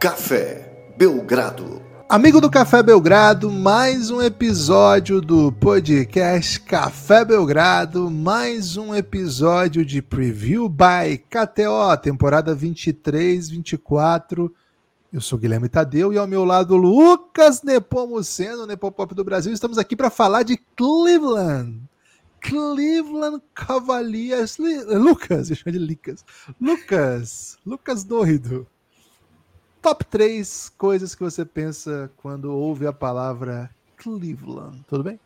Café Belgrado. Amigo do Café Belgrado, mais um episódio do podcast Café Belgrado, mais um episódio de Preview by KTO, temporada 23-24. Eu sou Guilherme Tadeu e ao meu lado Lucas Nepomuceno, Nepopop do Brasil. Estamos aqui para falar de Cleveland. Cleveland Cavaliers. Lucas, eu de Lucas. Lucas, Lucas doido. Top 3 coisas que você pensa quando ouve a palavra Cleveland. Tudo bem?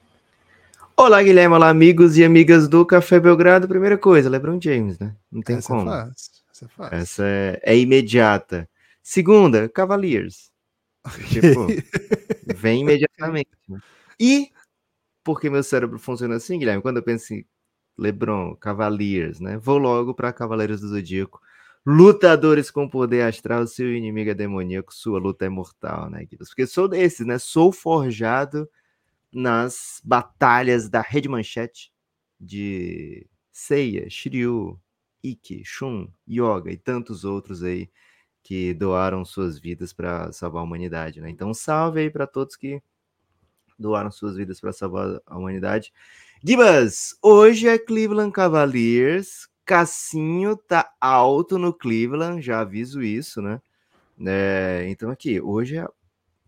Olá, Guilherme. Olá, amigos e amigas do Café Belgrado. Primeira coisa, LeBron James, né? Não tem Essa como. É fácil. Essa é fácil. Essa é, é imediata. Segunda, Cavaliers. Tipo, vem imediatamente. né? E porque meu cérebro funciona assim, Guilherme, quando eu penso em LeBron, Cavaliers, né? Vou logo para Cavaleiros do Zodíaco. Lutadores com poder astral, seu inimigo é demoníaco, sua luta é mortal, né, Guilherme? Porque sou desses, né? Sou forjado nas batalhas da Rede Manchete de Seiya, Shiryu, Ikki, Shun, Yoga e tantos outros aí que doaram suas vidas para salvar a humanidade, né? Então, salve aí para todos que doaram suas vidas para salvar a humanidade. Gibas, hoje é Cleveland Cavaliers. Cassinho tá alto no Cleveland, já aviso isso, né? É, então aqui, hoje é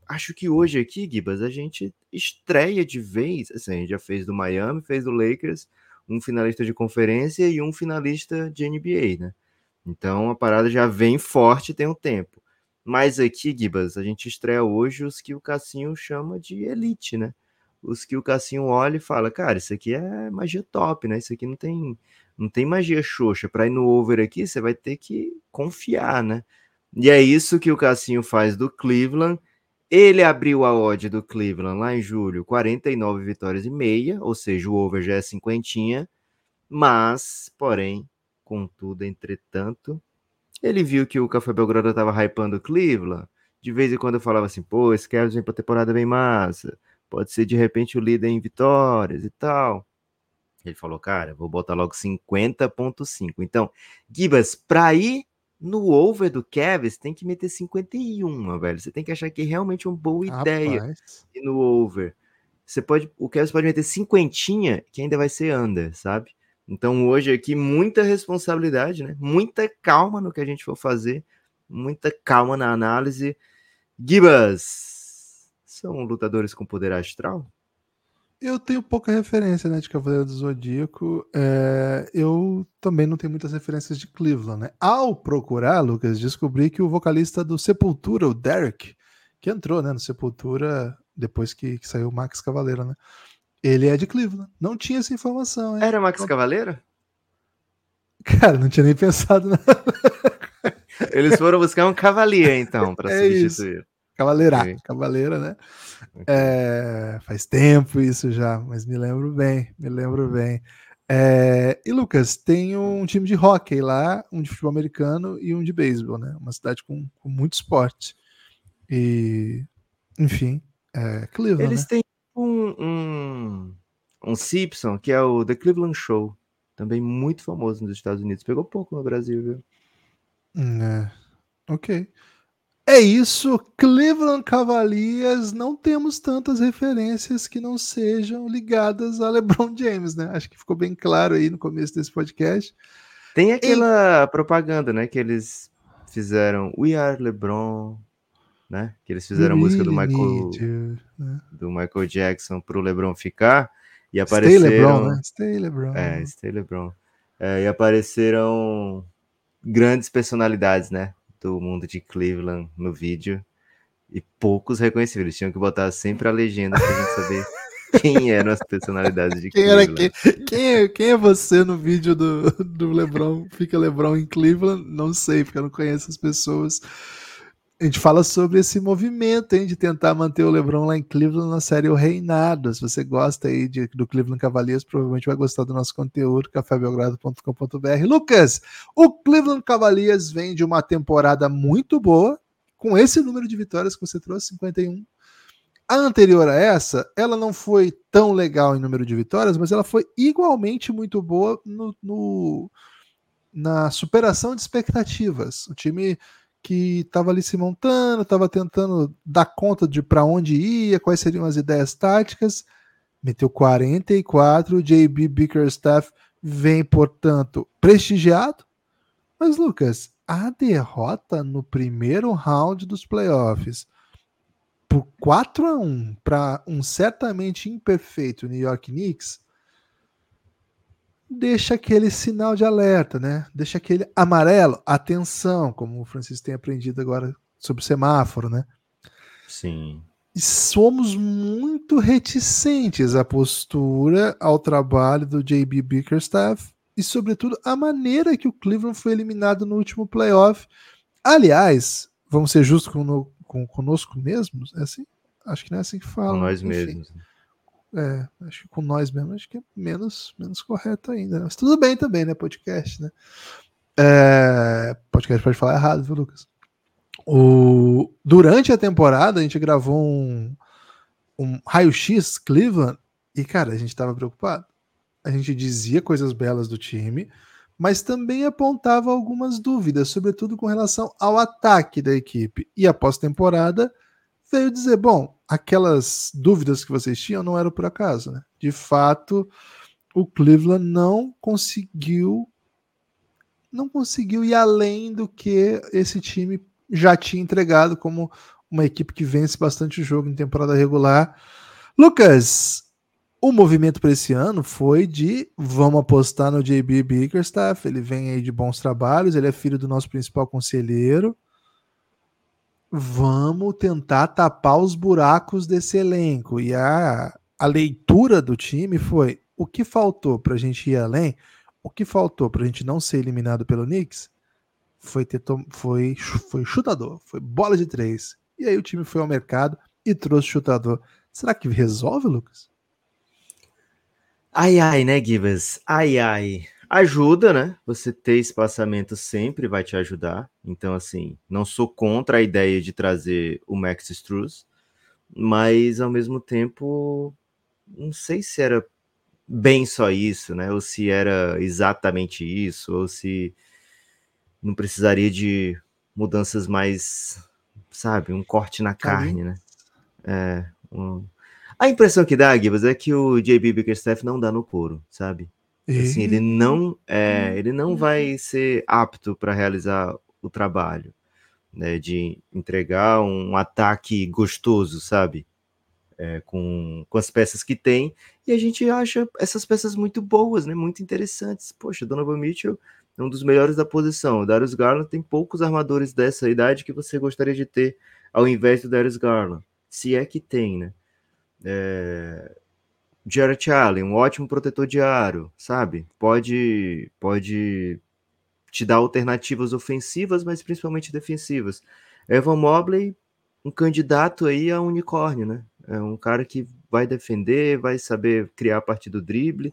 acho que hoje aqui, Gibas, a gente estreia de vez. Assim, a gente já fez do Miami, fez do Lakers, um finalista de conferência e um finalista de NBA, né? Então a parada já vem forte tem um tempo. Mas aqui, Gibas, a gente estreia hoje os que o Cassinho chama de elite, né? Os que o Cassinho olha e fala, cara, isso aqui é magia top, né? Isso aqui não tem, não tem magia xoxa. Para ir no over aqui, você vai ter que confiar, né? E é isso que o Cassinho faz do Cleveland. Ele abriu a odd do Cleveland lá em julho, 49 vitórias e meia, ou seja, o over já é cinquentinha, mas, porém, contudo, entretanto, ele viu que o Café Belgrado estava hypando o Cleveland, de vez em quando eu falava assim, pô, esse Cavs vem pra temporada bem massa, pode ser de repente o líder em vitórias e tal. Ele falou, cara, vou botar logo 50.5. Então, Gibas, pra ir no over do Cavs, tem que meter 51, velho. Você tem que achar que é realmente uma boa ideia ir no over. Você pode, o Cavs pode meter cinquentinha, que ainda vai ser under, sabe? Então hoje aqui muita responsabilidade, né? Muita calma no que a gente for fazer, muita calma na análise. Gibas são lutadores com poder astral? Eu tenho pouca referência né, de Cavaleiro do Zodíaco. É, eu também não tenho muitas referências de Cleveland. Né? Ao procurar, Lucas, descobri que o vocalista do Sepultura, o Derek, que entrou né, no Sepultura depois que, que saiu o Max Cavaleiro, né? Ele é de Cleveland. Não tinha essa informação, hein? Era Max Cavaleiro? Cara, não tinha nem pensado na. Eles foram buscar um cavalier, então, para É isso. Cavaleira, Ok. Cavaleira, né? É, faz tempo isso já, mas me lembro bem, me lembro bem. É, e Lucas, tem um time de hockey lá, um de futebol americano e um de beisebol, né? Uma cidade com, com muito esporte. E, enfim, é Cleveland, Eles né? têm um, um, um Simpson, que é o The Cleveland Show, também muito famoso nos Estados Unidos. Pegou pouco no Brasil, viu? Hum, É, ok. É isso, Cleveland Cavaliers, não temos tantas referências que não sejam ligadas a LeBron James, né? Acho que ficou bem claro aí no começo desse podcast. Tem aquela propaganda, né, que eles fizeram We Are LeBron, né? Que eles fizeram a música do Michael, you, né? do Michael Jackson pro LeBron ficar e Stay apareceram LeBron, né? Stay LeBron. É, Stay LeBron. É, e apareceram grandes personalidades, né? Do mundo de Cleveland no vídeo. E poucos reconhecidos. Eles tinham que botar sempre a legenda pra gente saber quem eram as personalidades de Quem era Cleveland. quem? Quem é, quem é você no vídeo do, do LeBron? Fica LeBron em Cleveland? Não sei, porque eu não conheço as pessoas. A gente fala sobre esse movimento hein, de tentar manter o LeBron lá em Cleveland na série O Reinado. Se você gosta aí de- do Cleveland Cavaliers, provavelmente vai gostar do nosso conteúdo, cafébelgrado.com.br. Lucas, o Cleveland Cavaliers vem de uma temporada muito boa, com esse número de vitórias que você trouxe, 51. A anterior a essa, ela não foi tão legal em número de vitórias, mas ela foi igualmente muito boa no, no- na superação de expectativas. O time que estava ali se montando, estava tentando dar conta de para onde ia, quais seriam as ideias táticas. Meteu 44, JB Bickerstaff vem, portanto, prestigiado. Mas, Lucas, a derrota no primeiro round dos playoffs por 4 a 1 para um certamente imperfeito New York Knicks deixa aquele sinal de alerta, né? Deixa aquele amarelo, atenção, como o Francisco tem aprendido agora sobre semáforo, né? Sim. E somos muito reticentes à postura, ao trabalho do JB Bickerstaff e, sobretudo, a maneira que o Cleveland foi eliminado no último playoff. Aliás, vamos ser justos com, com, conosco mesmos? É assim? Acho que não é assim que fala. Com nós Enfim. mesmos. É, acho que com nós mesmos, acho que é menos, menos correto ainda. Né? Mas tudo bem também, né? Podcast, né? É, podcast pode falar errado, viu, Lucas? O, durante a temporada, a gente gravou um, um raio-x Cleveland e, cara, a gente estava preocupado. A gente dizia coisas belas do time, mas também apontava algumas dúvidas, sobretudo com relação ao ataque da equipe. E após temporada, veio dizer: bom, aquelas dúvidas que vocês tinham não eram por acaso, né? De fato, o Cleveland não conseguiu não conseguiu ir além do que esse time já tinha entregado como uma equipe que vence bastante o jogo em temporada regular. Lucas, o movimento para esse ano foi de vamos apostar no JB Bickerstaff, ele vem aí de bons trabalhos, ele é filho do nosso principal conselheiro. Vamos tentar tapar os buracos desse elenco. E a, a leitura do time foi: o que faltou para a gente ir além? O que faltou para a gente não ser eliminado pelo Knicks? Foi, ter foi, foi chutador, foi bola de três. E aí o time foi ao mercado e trouxe chutador. Será que resolve, Lucas? Ai, ai, né, Gibas? Ai, ai. Ajuda, né? Você ter espaçamento sempre vai te ajudar. Então, assim, não sou contra a ideia de trazer o Max Struz, mas ao mesmo tempo, não sei se era bem só isso, né? Ou se era exatamente isso, ou se não precisaria de mudanças mais, sabe, um corte na carne, né? É, um, a impressão que dá, Gibas, é que o JB Bickerstaff não dá no couro, sabe? Assim, ele não é, ele não vai ser apto para realizar o trabalho, né, de entregar um ataque gostoso, sabe? É, com, com as peças que tem, e a gente acha essas peças muito boas, né? Muito interessantes. Poxa, Donovan Mitchell é um dos melhores da posição. O Darius Garland tem poucos armadores dessa idade que você gostaria de ter ao invés do Darius Garland. Se é que tem, né? É... Jarrett Allen, um ótimo protetor de aro, sabe? Pode, pode te dar alternativas ofensivas, mas principalmente defensivas. Evan Mobley, um candidato aí a unicórnio, né? É um cara que vai defender, vai saber criar a partir do drible,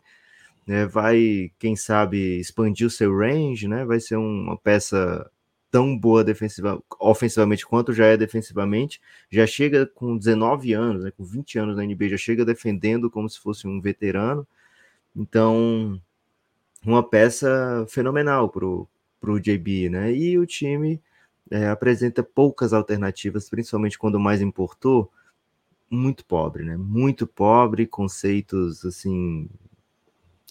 né? vai, quem sabe, expandir o seu range, né? Vai ser uma peça tão boa defensiva, ofensivamente quanto já é defensivamente, já chega com 19 anos, né, com 20 anos na NBA, já chega defendendo como se fosse um veterano. Então, uma peça fenomenal para o JB, né? E o time é, apresenta poucas alternativas, principalmente quando mais importou, muito pobre, né? Muito pobre, conceitos assim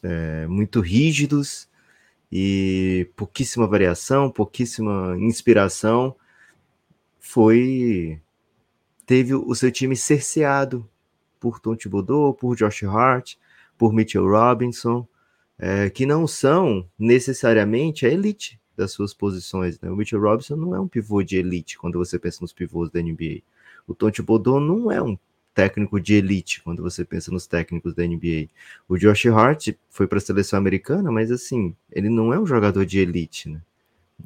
é, muito rígidos e pouquíssima variação, pouquíssima inspiração, foi teve o seu time cerceado por Tom Thibodeau, por Josh Hart, por Mitchell Robinson, é, que não são necessariamente a elite das suas posições. Né? O Mitchell Robinson não é um pivô de elite quando você pensa nos pivôs da NBA. O Tom Thibodeau não é um técnico de elite quando você pensa nos técnicos da NBA. O Josh Hart foi para a seleção americana, mas assim, ele não é um jogador de elite, né?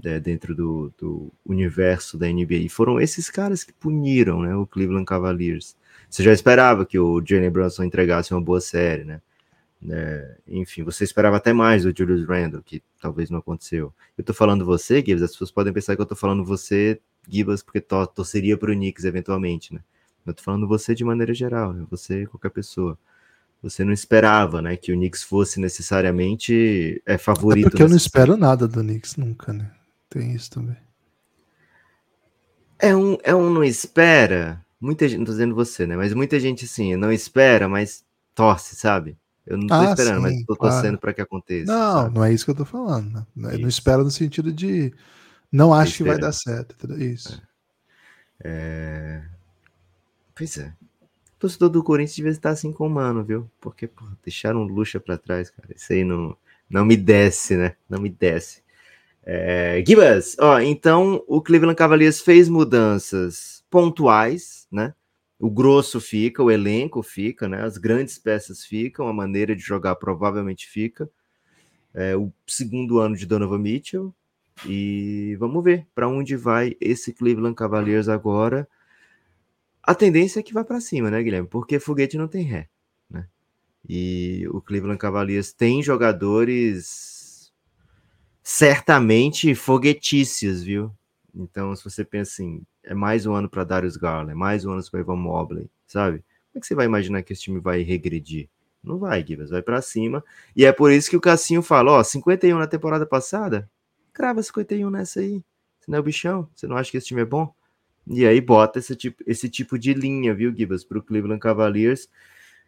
É, dentro do, do, universo da NBA. E foram esses caras que puniram né, o Cleveland Cavaliers. Você já esperava que o Jalen Brunson entregasse uma boa série, né? É, enfim, você esperava até mais do Julius Randle, que talvez não aconteceu. Eu tô falando você, Gibbs, as pessoas podem pensar que eu tô falando você, Gibbs, porque to torceria pro Knicks eventualmente, né? Eu tô falando você de maneira geral, né? Você, qualquer pessoa. Você não esperava, né, que o Knicks fosse necessariamente é favorito. É porque eu não espero nada do Knicks nunca, né? Tem isso também. É um, é um não espera. Muita gente, não tô dizendo você, né? Mas muita gente assim, não espera, mas torce, sabe? Eu não tô Ah, esperando, mas sim, tô claro. torcendo para que aconteça. Não, sabe? não é isso que eu tô falando. né? Eu não espero no sentido de não acho que vai dar certo. Isso. Pois é. O torcedor do Corinthians devia estar assim com o Mano, viu? Porque, pô, deixaram Lucha pra trás, cara. Isso aí não, não me desce, né? Não me desce. É, Gibas, ó, então o Cleveland Cavaliers fez mudanças pontuais, né? O grosso fica, o elenco fica, né? As grandes peças ficam, a maneira de jogar provavelmente fica. É, o segundo ano de Donovan Mitchell. E vamos ver para onde vai esse Cleveland Cavaliers agora. A tendência é que vá para cima, né, Guilherme? Porque foguete não tem ré, né? E o Cleveland Cavaliers tem jogadores certamente foguetícios, viu? Então, se você pensa assim, é mais um ano para Darius Garland, é mais um ano para Ivan Mobley, sabe? Como é que você vai imaginar que esse time vai regredir? Não vai, Gibas, vai para cima. E é por isso que o Cassinho fala, ó, 51 na temporada passada, crava 51 nessa aí. Você não é o bichão? Você não acha que esse time é bom? E aí bota esse tipo, esse tipo de linha, viu, Gibas, para o Cleveland Cavaliers.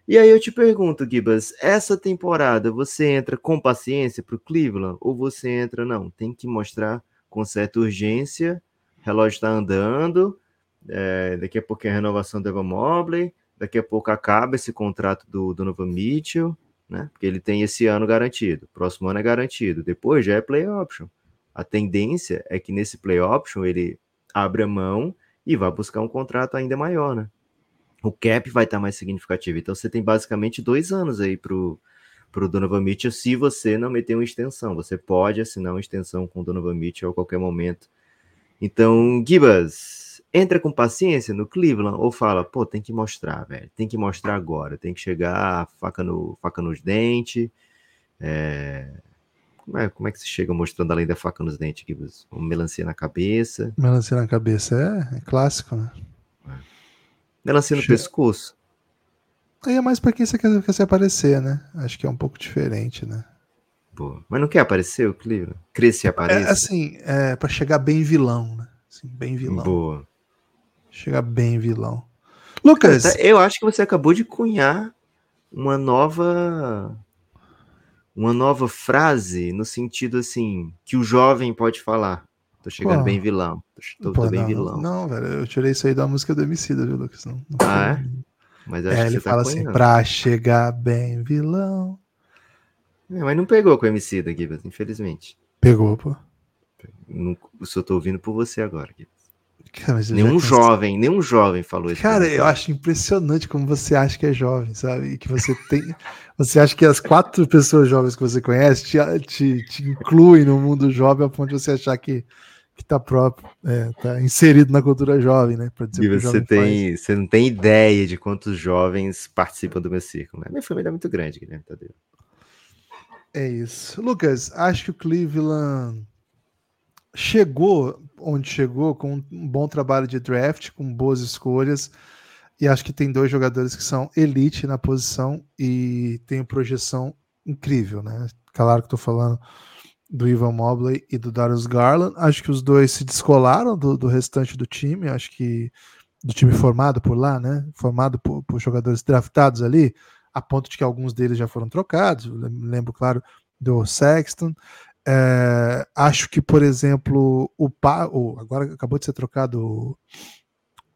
E aí eu te pergunto, Gibas, essa temporada você entra com paciência para o Cleveland ou você entra, não, tem que mostrar com certa urgência, relógio está andando, é, daqui a pouco é a renovação do Evan Mobley, daqui a pouco acaba esse contrato do Donovan Mitchell, né? Porque ele tem esse ano garantido, próximo ano é garantido, depois já é play option. A tendência é que nesse play option ele abra mão e vá buscar um contrato ainda maior, né? O cap vai estar mais significativo. Então você tem basicamente dois anos aí pro, pro Donovan Mitchell se você não meter uma extensão. Você pode assinar uma extensão com o Donovan Mitchell a qualquer momento. Então, Gibas, entra com paciência no Cleveland ou fala, pô, tem que mostrar, velho. Tem que mostrar agora. Tem que chegar faca, no, faca nos dentes. É... Como, é, como é que se chega mostrando além da faca nos dentes, Gibas? Uma melancia na cabeça. Melancia na cabeça é, é clássico, né? Melancia no Che- pescoço. Aí é mais pra quem você quer, quer se aparecer, né? Acho que é um pouco diferente, né? Pô, mas não quer aparecer o Cleveland? Cresce e É apareça? assim, é pra chegar bem vilão, né? Assim, bem vilão. Boa. Chegar bem vilão. Lucas, Tá, Eu acho que você acabou de cunhar uma nova uma nova frase no sentido assim que o jovem pode falar. Tô chegando Qual? bem vilão. Tô, Pô, tô bem não, vilão. Não, velho, eu tirei isso aí da música do Emicida, viu, Lucas? Não, não Ah, foi- é? Mas acho É, que ele tá fala assim, cunhando. pra chegar bem vilão. É, mas não pegou com o MC da Gibbs, infelizmente. Pegou, pô. Não, eu só tô ouvindo por você agora, Gibbs. Cara, Nenhum jovem, nenhum jovem falou isso. Cara, eu acho impressionante como você acha que é jovem, sabe? E que você tem. Você acha que as quatro pessoas jovens que você conhece te, te, te incluem no mundo jovem a ponto de você achar que, que tá próprio, é, tá inserido na cultura jovem, né? Pra dizer Gibbs, você, tem, você não tem ideia de quantos jovens participam do meu círculo. né? Minha família é muito grande, Guilherme Tadeu. É isso. Lucas, acho que o Cleveland chegou onde chegou com um bom trabalho de draft, com boas escolhas. E acho que tem dois jogadores que são elite na posição e tem projeção incrível, né? Claro que estou falando do Ivan Mobley e do Darius Garland. Acho que os dois se descolaram do, do restante do time. Acho que do time formado por lá, né? Formado por, por jogadores draftados ali a ponto de que alguns deles já foram trocados. Lembro, claro, do Sexton. É, acho que, por exemplo, o, pa, o agora acabou de ser trocado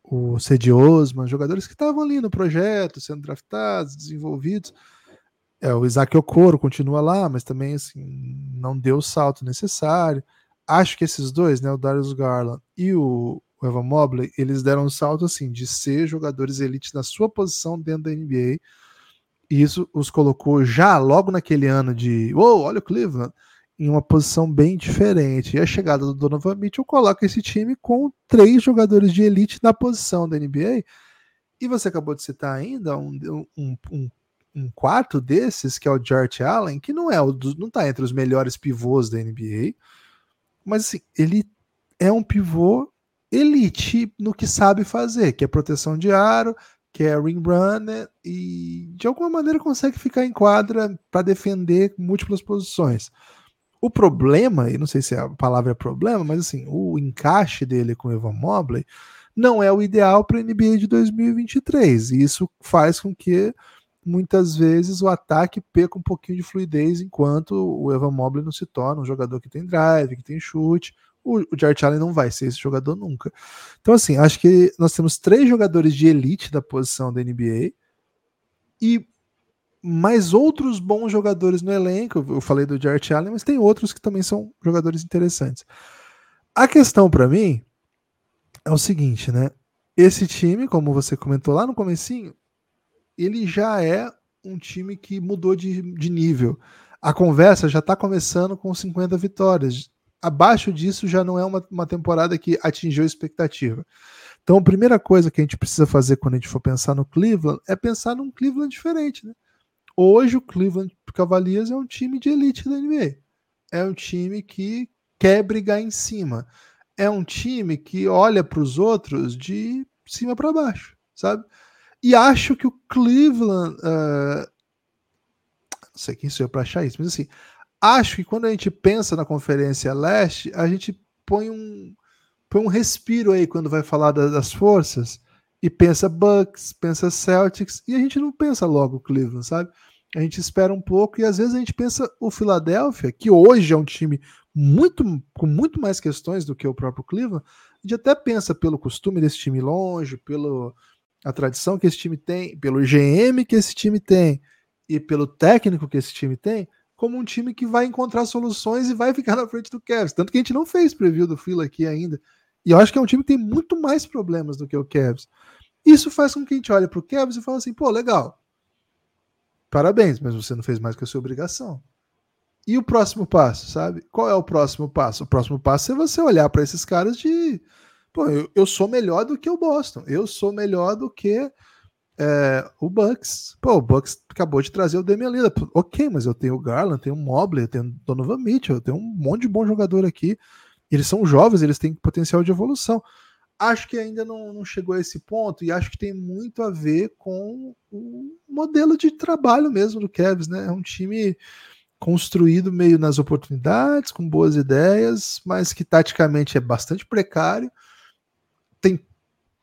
o, o Cedi Osman, jogadores que estavam ali no projeto, sendo draftados, desenvolvidos. É, o Isaac Okoro continua lá, mas também assim, não deu o salto necessário. Acho que esses dois, né, o Darius Garland e o, o Evan Mobley, eles deram um salto assim de ser jogadores elite na sua posição dentro da NBA e isso os colocou já logo naquele ano de uou, olha o Cleveland, em uma posição bem diferente. E a chegada do Donovan Mitchell coloca esse time com três jogadores de elite na posição da NBA. E você acabou de citar ainda um, um, um, um quarto desses, que é o Jarrett Allen, que não é o não está entre os melhores pivôs da NBA, mas assim, ele é um pivô elite no que sabe fazer, que é proteção de aro, que é ring runner e de alguma maneira consegue ficar em quadra para defender múltiplas posições. O problema, e não sei se a palavra é problema, mas assim, o encaixe dele com o Evan Mobley não é o ideal para a NBA de 2023. E isso faz com que muitas vezes o ataque perca um pouquinho de fluidez enquanto o Evan Mobley não se torna um jogador que tem drive, que tem chute. O, o Allen não vai ser esse jogador nunca. Então, assim, acho que nós temos três jogadores de elite da posição da NBA e mais outros bons jogadores no elenco. Eu falei do Jared Allen, mas tem outros que também são jogadores interessantes. A questão para mim é o seguinte, né? Esse time, como você comentou lá no comecinho, ele já é um time que mudou de, de nível. A conversa já está começando com 50 vitórias. Abaixo disso já não é uma, uma temporada que atingiu a expectativa. Então, a primeira coisa que a gente precisa fazer quando a gente for pensar no Cleveland é pensar num Cleveland diferente. Né? Hoje, o Cleveland Cavaliers é um time de elite da NBA. É um time que quer brigar em cima é um time que olha para os outros de cima para baixo, sabe? E acho que o Cleveland. Uh, não sei quem sou eu para achar isso, mas assim, acho que quando a gente pensa na Conferência Leste, a gente põe um, põe um respiro aí quando vai falar da, das forças e pensa Bucks, pensa Celtics, e a gente não pensa logo o Cleveland, sabe? A gente espera um pouco e às vezes a gente pensa o Philadelphia, que hoje é um time muito com muito mais questões do que o próprio Cleveland, a gente até pensa pelo costume desse time longe, pela a tradição que esse time tem, pelo GM que esse time tem e pelo técnico que esse time tem, como um time que vai encontrar soluções e vai ficar na frente do Cavs. Tanto que a gente não fez preview do Phil aqui ainda. E eu acho que é um time que tem muito mais problemas do que o Cavs. Isso faz com que a gente olhe para o Cavs e fale assim, pô, legal. Parabéns, mas você não fez mais que a sua obrigação. E o próximo passo, sabe? Qual é o próximo passo? O próximo passo é você olhar para esses caras de. Pô, eu, eu, sou melhor do que o Boston. Eu sou melhor do que é, o Bucks. Pô, o Bucks acabou de trazer o Damian Lillard. Ok, mas eu tenho o Garland, tenho o Mobley, eu tenho o Donovan Mitchell, eu tenho um monte de bom jogador aqui. Eles são jovens, eles têm potencial de evolução. Acho que ainda não, não chegou a esse ponto e acho que tem muito a ver com o modelo de trabalho mesmo do Cavs, né? É um time construído meio nas oportunidades, com boas ideias, mas que taticamente é bastante precário. Tem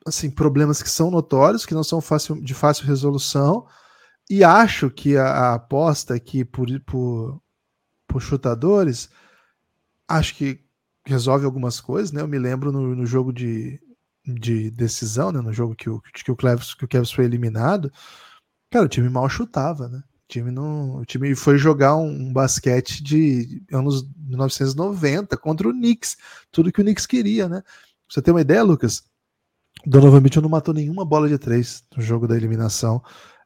assim problemas que são notórios, que não são fácil, de fácil resolução. E acho que a, a aposta aqui por, por, por chutadores, acho que resolve algumas coisas, né? Eu me lembro no, no jogo de, de decisão, né? No jogo que o, que o Cleves, que o Cleves foi eliminado, cara, o time mal chutava, né? time não, o time foi jogar um, um, basquete de anos 1990 contra o Knicks, tudo que o Knicks queria, né? você tem uma ideia, Lucas? Donovan Mitchell não matou nenhuma bola de três no jogo da eliminação.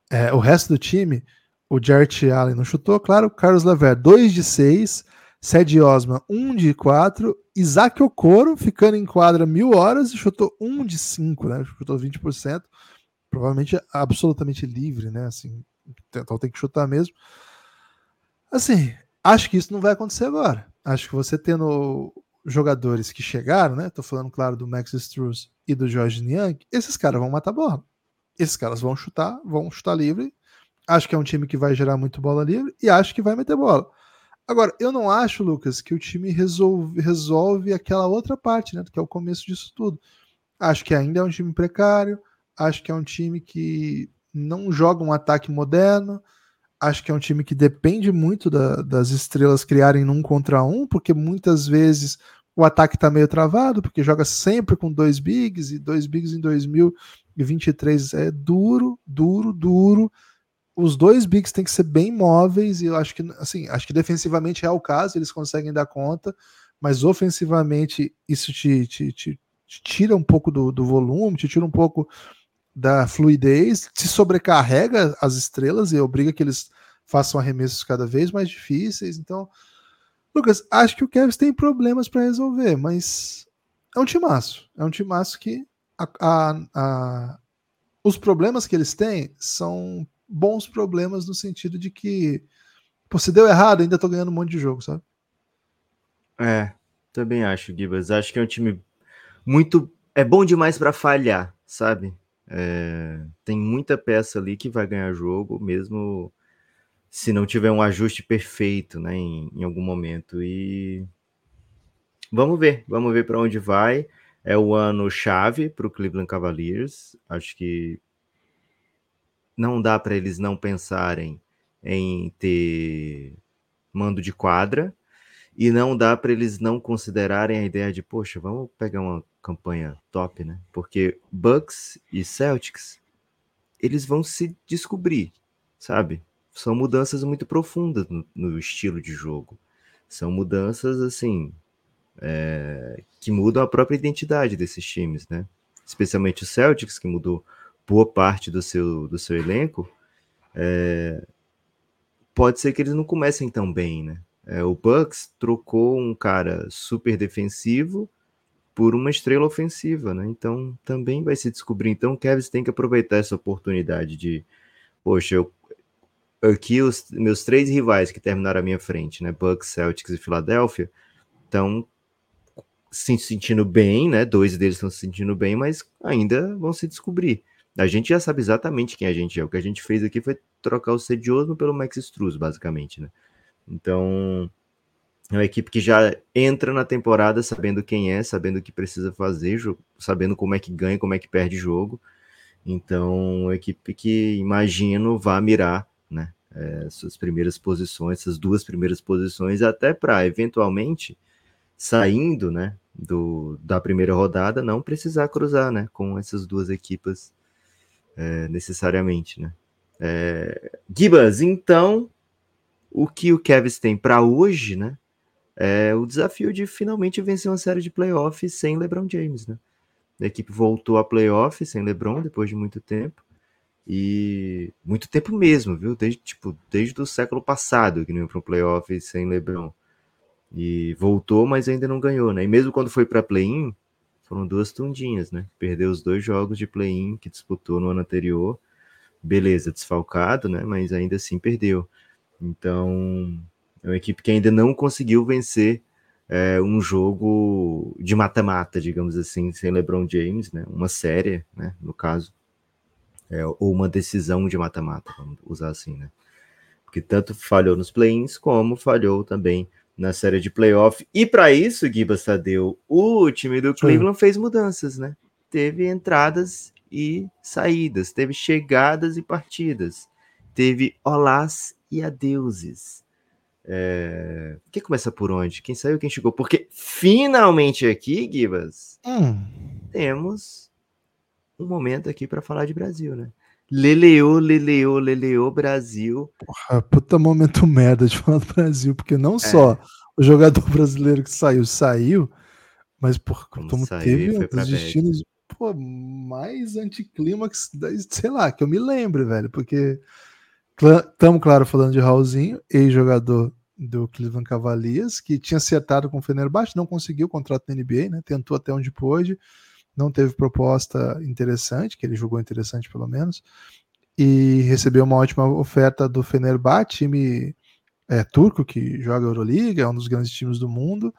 É, o resto do time, o Jarrett Allen não chutou, claro, Carlos Lever 2 de 6, Ced Osman 1 de 4, Isaac Okoro ficando em quadra mil horas e chutou 1 de 5, né? Chutou 20%, provavelmente absolutamente livre, né? Assim, então tem que chutar mesmo. Assim, acho que isso não vai acontecer agora. Acho que você tendo jogadores que chegaram, né? Tô falando, claro, do Max Struz e do Jorge Niang, esses caras vão matar bola. Esses caras vão chutar, vão chutar livre. Acho que é um time que vai gerar muito bola livre e acho que vai meter bola. Agora, eu não acho, Lucas, que o time resolve, resolve aquela outra parte, né? Que é o começo disso tudo. Acho que ainda é um time precário, acho que é um time que não joga um ataque moderno. Acho que é um time que depende muito da, das estrelas criarem num contra um, porque muitas vezes o ataque está meio travado, porque joga sempre com dois bigs, e dois bigs em 2023 é duro, duro, duro. Os dois bigs têm que ser bem móveis, e eu acho que assim, acho que defensivamente é o caso, eles conseguem dar conta, mas ofensivamente isso te, te, te, te tira um pouco do, do volume, te tira um pouco da fluidez, se sobrecarrega as estrelas e obriga que eles façam arremessos cada vez mais difíceis. Então, Lucas, acho que o Kevs tem problemas para resolver, mas é um timaço. É um timaço que a, a, a, os problemas que eles têm são bons problemas no sentido de que, pô, se deu errado, ainda tô ganhando um monte de jogo, sabe? É, também acho, Gibas. Acho que é um time muito. É bom demais para falhar, sabe? É, tem muita peça ali que vai ganhar jogo, mesmo se não tiver um ajuste perfeito, né, em, em algum momento. E vamos ver, vamos ver para onde vai. É o ano chave para o Cleveland Cavaliers. Acho que não dá para eles não pensarem em ter mando de quadra e não dá para eles não considerarem a ideia de, poxa, vamos pegar uma campanha top, né? Porque Bucks e Celtics eles vão se descobrir, sabe? são mudanças muito profundas no, no estilo de jogo. São mudanças, assim, é, que mudam a própria identidade desses times, né? Especialmente o Celtics, que mudou boa parte do seu, do seu elenco. É, pode ser que eles não comecem tão bem, né? É, o Bucks trocou um cara super defensivo por uma estrela ofensiva, né? Então também vai se descobrir. Então o Kevin tem que aproveitar essa oportunidade de, poxa, eu aqui os meus três rivais que terminaram à minha frente, né, Bucks, Celtics e Filadélfia, estão se sentindo bem, né? Dois deles estão se sentindo bem, mas ainda vão se descobrir. A gente já sabe exatamente quem a gente é. O que a gente fez aqui foi trocar o Sedioso pelo Max Struz, basicamente, né? Então, é uma equipe que já entra na temporada sabendo quem é, sabendo o que precisa fazer, sabendo como é que ganha, como é que perde jogo. Então, uma equipe que imagino vá mirar né? É, suas primeiras posições, essas duas primeiras posições, até para eventualmente saindo, né, do, da primeira rodada, não precisar cruzar, né, com essas duas equipas é, necessariamente, né. É, Gibas, então, o que o Kevs tem para hoje, né, é o desafio de finalmente vencer uma série de playoffs sem LeBron James, né. A equipe voltou a playoffs sem LeBron depois de muito tempo. E muito tempo mesmo, viu? Desde, tipo, desde o século passado que não ia para um playoff sem LeBron. E voltou, mas ainda não ganhou, né? E mesmo quando foi para play-in, foram duas tundinhas, né? Perdeu os dois jogos de play-in que disputou no ano anterior. Beleza, desfalcado, né? Mas ainda assim perdeu. Então, é uma equipe que ainda não conseguiu vencer é, um jogo de mata-mata, digamos assim, sem LeBron James, né? Uma série, né? No caso é, ou uma decisão de mata-mata, vamos usar assim, né? Porque tanto falhou nos play-ins, como falhou também na série de playoff. E para isso, Gibas Tadeu, o time do Cleveland Sim. fez mudanças, né? Teve entradas e saídas, teve chegadas e partidas, teve olás e adeuses. É... Quem começa por onde? Quem saiu, quem chegou? Porque finalmente aqui, Gibas, hum. temos um momento aqui para falar de Brasil, né? Leleou, leleou, leleou Brasil. Porra, puta momento merda de falar do Brasil, porque não é. só o jogador brasileiro que saiu, saiu, mas por como, como teve os destinos pô, mais anticlímax, sei lá, que eu me lembro, velho, porque estamos, claro, falando de Raulzinho, ex-jogador do Cleveland Cavaliers, que tinha acertado com o Fenerbahçe, não conseguiu o contrato da NBA, né? Tentou até onde pôde não teve proposta interessante, que ele jogou interessante pelo menos, e recebeu uma ótima oferta do Fenerbahçe, time é, turco que joga Euroliga, é um dos grandes times do mundo.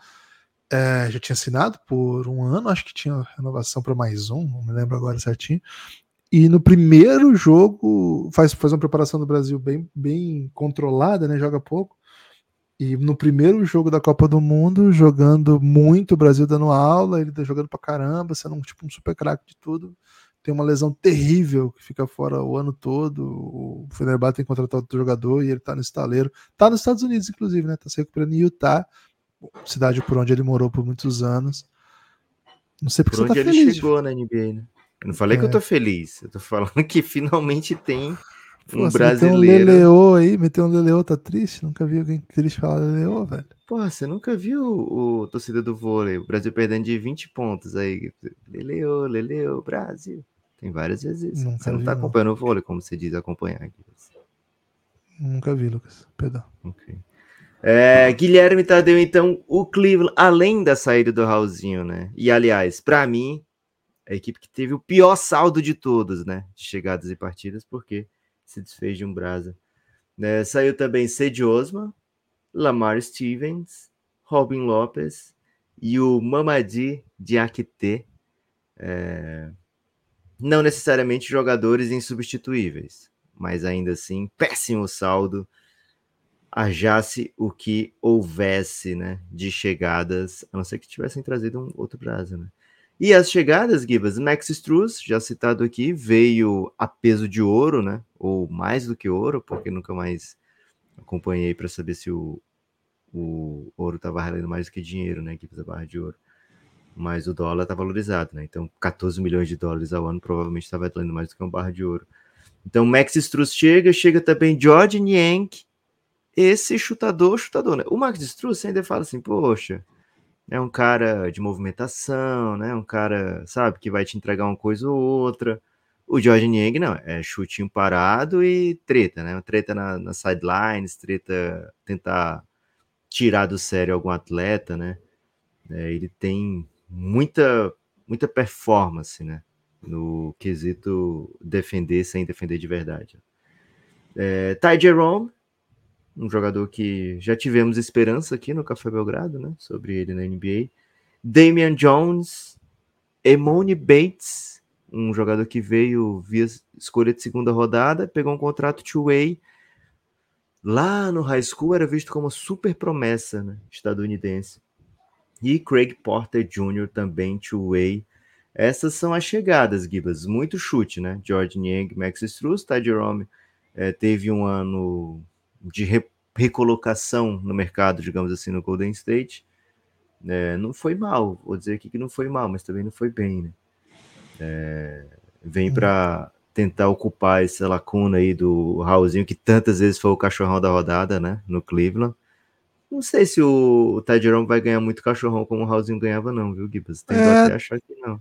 É, já tinha assinado por um ano, acho que tinha renovação para mais um, não me lembro agora certinho. E no primeiro jogo faz, faz uma preparação do Brasil bem, bem controlada, né? Joga pouco. E no primeiro jogo da Copa do Mundo, jogando muito, o Brasil dando aula, ele tá jogando pra caramba, sendo um, tipo um super craque de tudo. Tem uma lesão terrível que fica fora o ano todo. O Fenerbahçe tem que contratar outro jogador e ele tá no estaleiro. Tá nos Estados Unidos, inclusive, né? Tá se recuperando em Utah, cidade por onde ele morou por muitos anos. Não sei porque por você onde tá ele feliz. chegou na NBA, né? Eu não falei é. que eu tô feliz, eu tô falando que finalmente tem um brasileiro. Meteu um Leleô aí, meteu um Leleô, tá triste? Nunca vi alguém triste falar Leleô, velho. Pô, você nunca viu o, o torcida do vôlei, o Brasil perdendo de 20 pontos aí. Leleô, Leleô, Brasil. Tem várias vezes isso. Nunca você não vi, tá acompanhando não. o vôlei, como você diz acompanhar aqui. Nunca vi, Lucas. Perdão. Ok. É, Guilherme Tadeu, então, o Cleveland, além da saída do Raulzinho, né? E aliás, para mim, a equipe que teve o pior saldo de todos, né? De chegadas e partidas, porque se desfez de um brasa. Né? Saiu também Cedi Osman, Lamar Stevens, Robin Lopes e o Mamadi Diakite. É... Não necessariamente jogadores insubstituíveis, mas ainda assim, péssimo saldo hajasse o que houvesse, né, de chegadas, a não ser que tivessem trazido um outro Brasa, né? E as chegadas, Gibas, Max Struz, já citado aqui, veio a peso de ouro, né? Ou mais do que ouro, porque nunca mais acompanhei para saber se o, o ouro estava valendo mais do que dinheiro, né? Gibas, a barra de ouro. Mas o dólar está valorizado, né? Então, 14 milhões de dólares ao ano provavelmente está valendo mais do que uma barra de ouro. Então, Max Struz chega, chega também George Niang, esse chutador, chutador, né? O Max Struz ainda fala assim, poxa, é um cara de movimentação, né? Um cara, sabe, que vai te entregar uma coisa ou outra. O George Niang, não, é chutinho parado e treta, né? Treta na, na sidelines, treta tentar tirar do sério algum atleta, né? É, ele tem muita, muita performance, né? No quesito defender sem defender de verdade. É, Ty Jerome, um jogador que já tivemos esperança aqui no Café Belgrado, né? Sobre ele na NBA. Damian Jones, Emone Bates, um jogador que veio via escolha de segunda rodada, pegou um contrato two-way. Lá no high school era visto como uma super promessa né, estadunidense. E Craig Porter Jr. também two-way. Essas são as chegadas, Gibas. Muito chute, né? George Niang, Max Struz, Ty Jerome é, teve um ano de re recolocação no mercado, digamos assim, no Golden State. É, não foi mal, vou dizer aqui que não foi mal, mas também não foi bem, né? É, vem para tentar ocupar essa lacuna aí do Raulzinho, que tantas vezes foi o cachorrão da rodada, né? No Cleveland. Não sei se o, Ty Jerome vai ganhar muito cachorrão como o Raulzinho ganhava, não, viu, Gibbs? Tem é... até achar que não.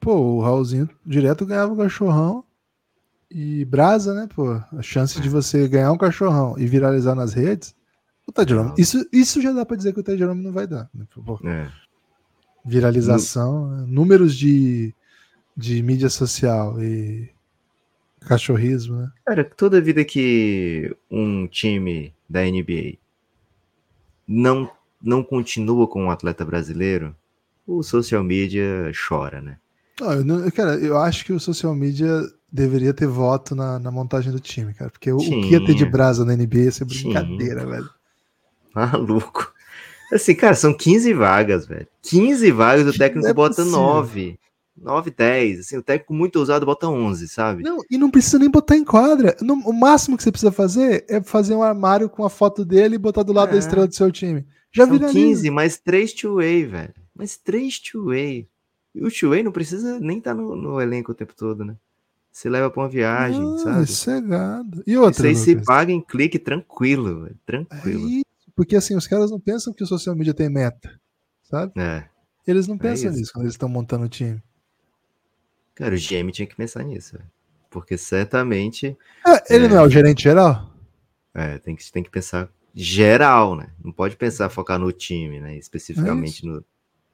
Pô, o Raulzinho direto ganhava o cachorrão e brasa, né, pô? A chance de você ganhar um cachorrão e viralizar nas redes, o Ted Jerome, isso, isso já dá para dizer que o Ted Jerome não vai dar. Né? É. Viralização, no... números de, de mídia social e cachorrismo, né? Cara, toda vida que um time da NBA não, não continua com um atleta brasileiro, o social media chora, né? Não, eu não, cara, eu acho que o social media deveria ter voto na, na montagem do time, cara. Porque o, o que ia ter de brasa na NBA ia ser brincadeira, Tinha. velho. Maluco. Assim, cara, são 15 vagas, velho. 15 vagas, o técnico é bota possível. 9. 9, 10. Assim, o técnico muito ousado bota 11, sabe? Não, e não precisa nem botar em quadra. No, o máximo que você precisa fazer é fazer um armário com a foto dele e botar do lado é. da estrela do seu time. Já São 15, mais 3 two-way, velho. Mais 3 two-way. E o two-way não precisa nem estar tá no, no elenco o tempo todo, né? Você leva para uma viagem, ah, sabe? Isso é. E outra. Isso aí se paga em clique tranquilo, véio, tranquilo. É porque assim, os caras não pensam que o social media tem meta, sabe? É. Eles não é pensam é nisso quando eles estão montando o time. Cara, o GM tinha que pensar nisso, véio. porque certamente. É, ele não é o gerente geral? É, tem que, tem que pensar geral, né? Não pode pensar focar no time, né? Especificamente no,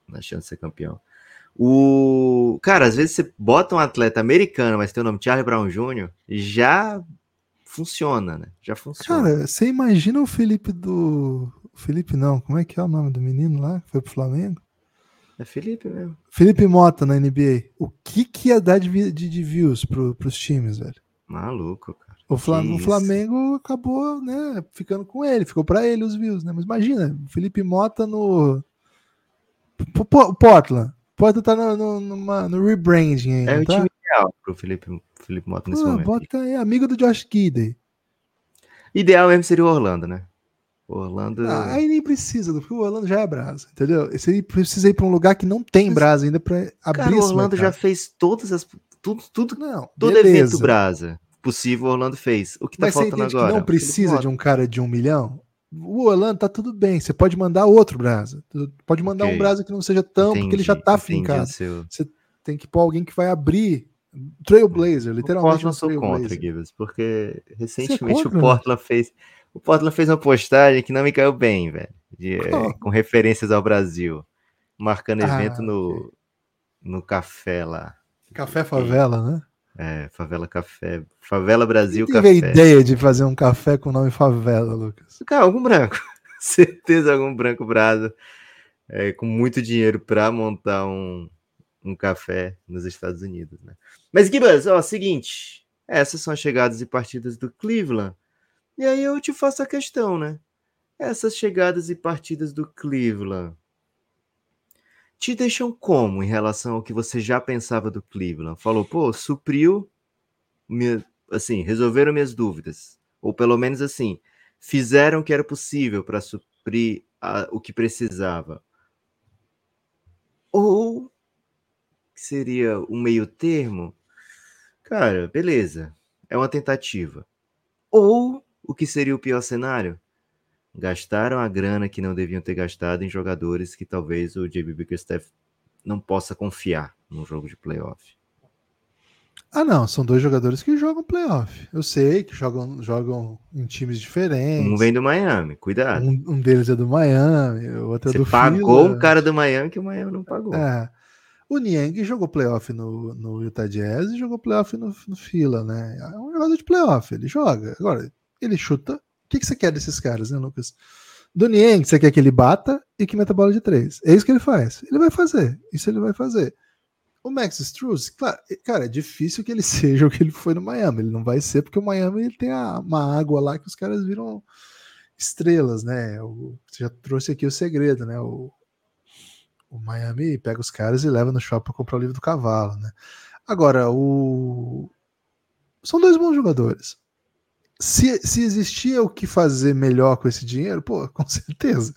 na chance de ser campeão. O cara, às vezes você bota um atleta americano, mas tem o nome Charlie Brown Jr., já funciona, né? Já funciona. Cara, você imagina o Felipe do. Felipe não, como é que é o nome do menino lá que foi pro Flamengo? É Felipe mesmo. Felipe Mota na NBA. O que que ia dar de, de, de views pro, pros times, velho? Maluco, cara. O, Flamengo, o Flamengo acabou, né, ficando com ele, ficou para ele os views, né? Mas imagina, Felipe Mota no Portland. Pode estar no, no, numa, no rebranding ainda. É o tá? time ideal pro Felipe, Felipe Mota nesse momento. Bota aí, amigo do Josh Gidey. Ideal mesmo seria o Orlando, né? Orlando. Ah, aí nem precisa, porque o Orlando já é brasa, entendeu? Você precisa ir para um lugar que não tem brasa ainda para abrir Cara, o Orlando já fez todas as. Tudo, tudo não, todo beleza. evento brasa possível o Orlando fez. O que tá Mas faltando agora? não precisa de um cara de um milhão? O Orlando tá tudo bem. Você pode mandar outro brasa. Pode mandar okay. um brasa que não seja tão, entendi, porque ele já tá fincado. Seu... Você tem que pôr alguém que vai abrir. Trailblazer, literalmente. Eu sou contra, Gibbs, porque recentemente é contra, o Portland né? fez. O Portland fez uma postagem que não me caiu bem, velho. É, com referências ao Brasil. Marcando ah, evento no, no café lá. Café Favela, né? É, Favela Café. Favela Brasil Café. Tive a ideia de fazer um café com o nome Favela, Lucas. Cara, algum branco. Certeza algum branco brado é, com muito dinheiro para montar um, um café nos Estados Unidos, né? Mas, Gibas, ó, seguinte. Essas são as chegadas e partidas do Cleveland. E aí eu te faço a questão, né? essas chegadas e partidas do Cleveland te deixam como em relação ao que você já pensava do Cleveland? Falou, pô, supriu, minha, assim, resolveram minhas dúvidas. Ou pelo menos assim, fizeram o que era possível para suprir a, o que precisava. Ou seria um meio termo? Cara, beleza, é uma tentativa. Ou o que seria o pior cenário? Gastaram a grana que não deviam ter gastado em jogadores que talvez o JB Bickerstaff não possa confiar num jogo de playoff. Ah, não, são dois jogadores que jogam playoff. Eu sei que jogam, jogam em times diferentes. Um vem do Miami, cuidado. Um, um deles é do Miami, o outro Você é do pagou Fila. um cara do Miami que o Miami não pagou. É. O Niang jogou playoff no, no Utah Jazz e jogou playoff no, no Fila, né? É um jogador de playoff, ele joga. Agora, ele chuta o que, que você quer desses caras, né, Lucas? Do Niang, você quer que ele bata e que meta bola de três. É isso que ele faz. Ele vai fazer. Isso ele vai fazer. O Max Struz, claro, cara, é difícil que ele seja o que ele foi no Miami. Ele não vai ser porque o Miami ele tem a, uma água lá que os caras viram estrelas, né? O, você já trouxe aqui o segredo, né? O, o Miami pega os caras e leva no shopping para comprar o livro do cavalo, né? Agora, o são dois bons jogadores se, se existia o que fazer melhor com esse dinheiro, pô, com certeza.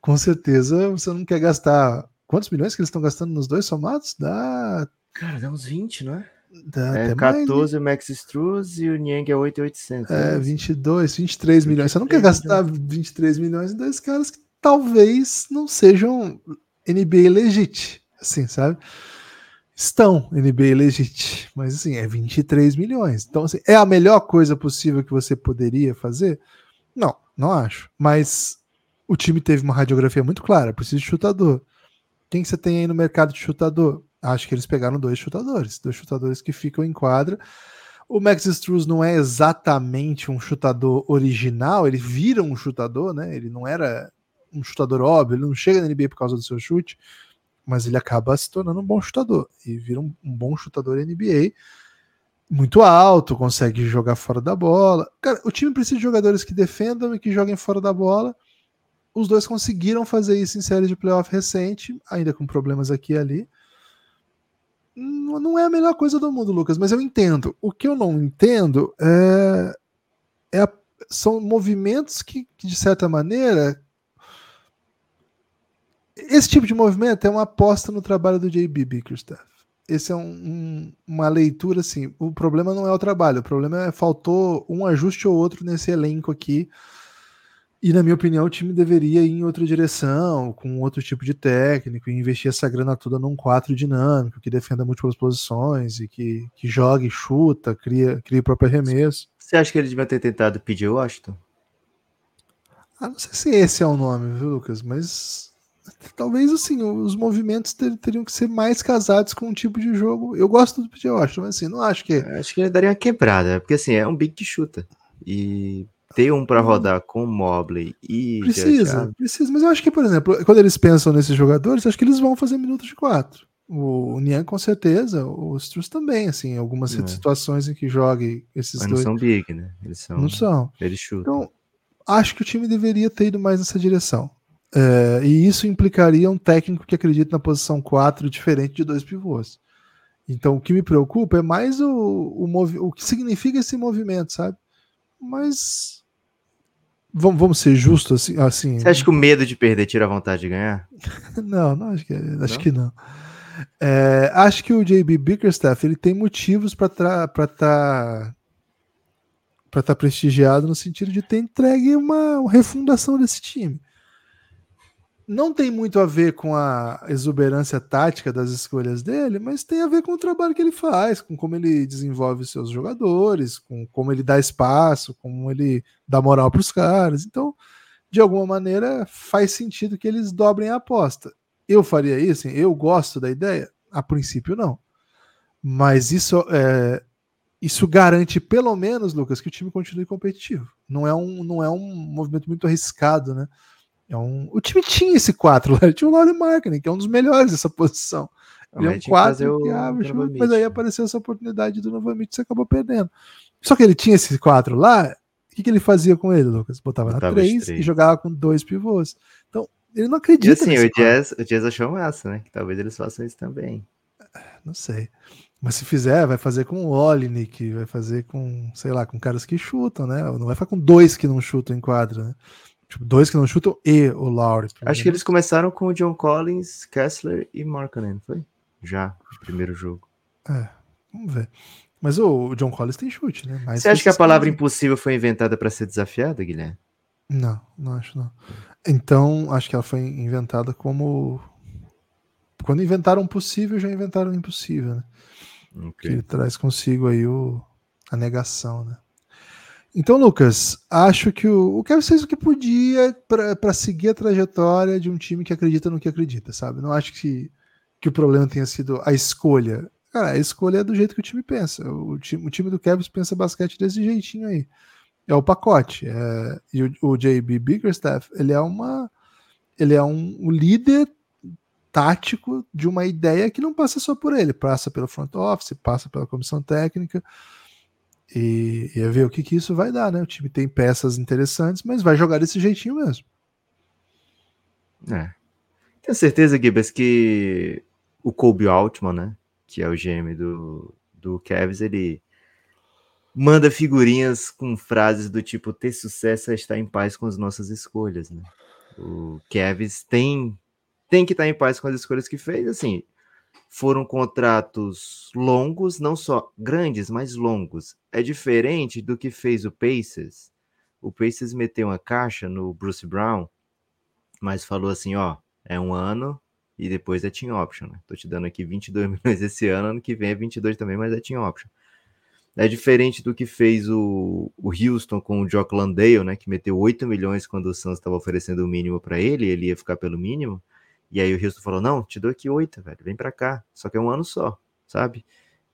Com certeza você não quer gastar. Quantos milhões que eles estão gastando nos dois somados? Dá. Cara, dá uns 20, não é? Dá é 14 mais, o Max Struz e o Niang é 8,800. É, 22, 23 milhões. Você não quer gastar 23 milhões em dois caras que talvez não sejam NBA legit, assim, sabe? Estão NBA legit, mas assim, é 23 milhões. Então, assim, é a melhor coisa possível que você poderia fazer? Não, não acho. Mas o time teve uma radiografia muito clara, precisa de chutador. Quem que você tem aí no mercado de chutador? Acho que eles pegaram dois chutadores, dois chutadores que ficam em quadra. O Max Struz não é exatamente um chutador original, ele vira um chutador, né? Ele não era um chutador óbvio, ele não chega na NBA por causa do seu chute mas ele acaba se tornando um bom chutador e vira um, um bom chutador NBA muito alto, consegue jogar fora da bola. Cara, o time precisa de jogadores que defendam e que joguem fora da bola. Os dois conseguiram fazer isso em série de playoff recente, ainda com problemas aqui e ali. Não é a melhor coisa do mundo, Lucas, mas eu entendo. O que eu não entendo é, é a, são movimentos que, que, de certa maneira, esse tipo de movimento é uma aposta no trabalho do JB Bickerstaff. Esse é um, um, uma leitura assim. O problema não é o trabalho, o problema é faltou um ajuste ou outro nesse elenco aqui. E na minha opinião, o time deveria ir em outra direção, com outro tipo de técnico, e investir essa grana toda num 4 dinâmico, que defenda múltiplas posições e que, que jogue, chuta, cria, cria o próprio arremesso. Você acha que ele devia ter tentado pedir Washington? Ah, não sei se esse é o nome, viu, Lucas? Mas talvez assim, os movimentos ter, teriam que ser mais casados com um tipo de jogo. Eu gosto do PJ Washington, mas assim, não acho que. Acho que ele daria uma quebrada, porque assim, é um big que chuta. E ter um para uhum. rodar com Mobley e. Precisa, precisa. Mas eu acho que, por exemplo, quando eles pensam nesses jogadores, acho que eles vão fazer minutos de quatro. O Nian com certeza, o Struz também, assim, algumas é. situações em que jogue esses Mas dois. não são big, né? Eles são. Não são. Eles chutam. Então, acho que o time deveria ter ido mais nessa direção. É, e isso implicaria um técnico que acredita na posição 4 diferente de dois pivôs. Então o que me preocupa é mais o, o, o que significa esse movimento, sabe? Mas vamos, vamos ser justos assim, assim. Você acha que o medo de perder tira a vontade de ganhar? não, não acho que, acho não? que não. É, acho que o JB Bickerstaff ele tem motivos para estar para tá, para tá prestigiado no sentido de ter entregue uma, uma refundação desse time não tem muito a ver com a exuberância tática das escolhas dele, mas tem a ver com o trabalho que ele faz, com como ele desenvolve seus jogadores, com como ele dá espaço, como ele dá moral para os caras. Então, de alguma maneira, faz sentido que eles dobrem a aposta. Eu faria isso? Eu gosto da ideia? A princípio, não. Mas isso é, isso garante, pelo menos, Lucas, que o time continue competitivo. Não é um, não é um movimento muito arriscado, né? É um... O time tinha esse 4 lá, tinha o Laurie Markkinen, que é um dos melhores dessa posição. Ele é um 4 que abre, mas aí apareceu essa oportunidade do Novamente e você acabou perdendo. Só que ele tinha esse 4 lá, o que, que ele fazia com ele, Lucas? Botava, Botava na 3 e jogava com dois pivôs. Então, ele não acredita. E assim, o Jazz, o Jazz achou massa, né? Que talvez eles façam isso também. Não sei. Mas se fizer, vai fazer com o Olinick, vai fazer com, sei lá, com caras que chutam, né? Não vai fazer com dois que não chutam em quadra, né? Tipo, dois que não chutam e o Lowry. Acho que eles começaram com o John Collins, Kessler e Markkanen, foi? Já, primeiro jogo. É, vamos ver. Mas o John Collins tem chute, né? Você acha que a palavra impossível foi inventada para ser desafiada, Guilherme? Não, não acho não. Então, acho que ela foi inventada como. Quando inventaram o possível, já inventaram o impossível, né? Okay. Que traz consigo aí o... a negação, né? Então, Lucas, acho que o, o Kevin fez o que podia para seguir a trajetória de um time que acredita no que acredita, sabe? Não acho que, que o problema tenha sido a escolha. Cara, a escolha é do jeito que o time pensa. O time, o time do Kevin pensa basquete desse jeitinho aí. É o pacote. É, e o, o JB Biggerstaff, ele é uma. Ele é um, um líder tático de uma ideia que não passa só por ele, passa pelo front office, passa pela comissão técnica. E, e é ver o que, que isso vai dar, né? O time tem peças interessantes, mas vai jogar desse jeitinho mesmo. É. Tenho certeza, Gibbs, que o Kobe Altman, né? que é o GM do, do Cavs, ele manda figurinhas com frases do tipo ter sucesso é estar em paz com as nossas escolhas, né? O Cavs tem tem que estar em paz com as escolhas que fez, assim, foram contratos longos, não só grandes, mas longos. É diferente do que fez o Pacers. O Pacers meteu uma caixa no Bruce Brown, mas falou assim, ó, é um ano, e depois é team option. Né? Tô te dando aqui 22 milhões esse ano, ano que vem é 22 também, mas é team option. É diferente do que fez o, o Houston com o Jock Landale, né, que meteu 8 milhões quando o Suns estava oferecendo o mínimo para ele, ele ia ficar pelo mínimo. E aí o Houston falou: "Não, te dou aqui 8, velho, vem para cá". Só que é um ano só, sabe?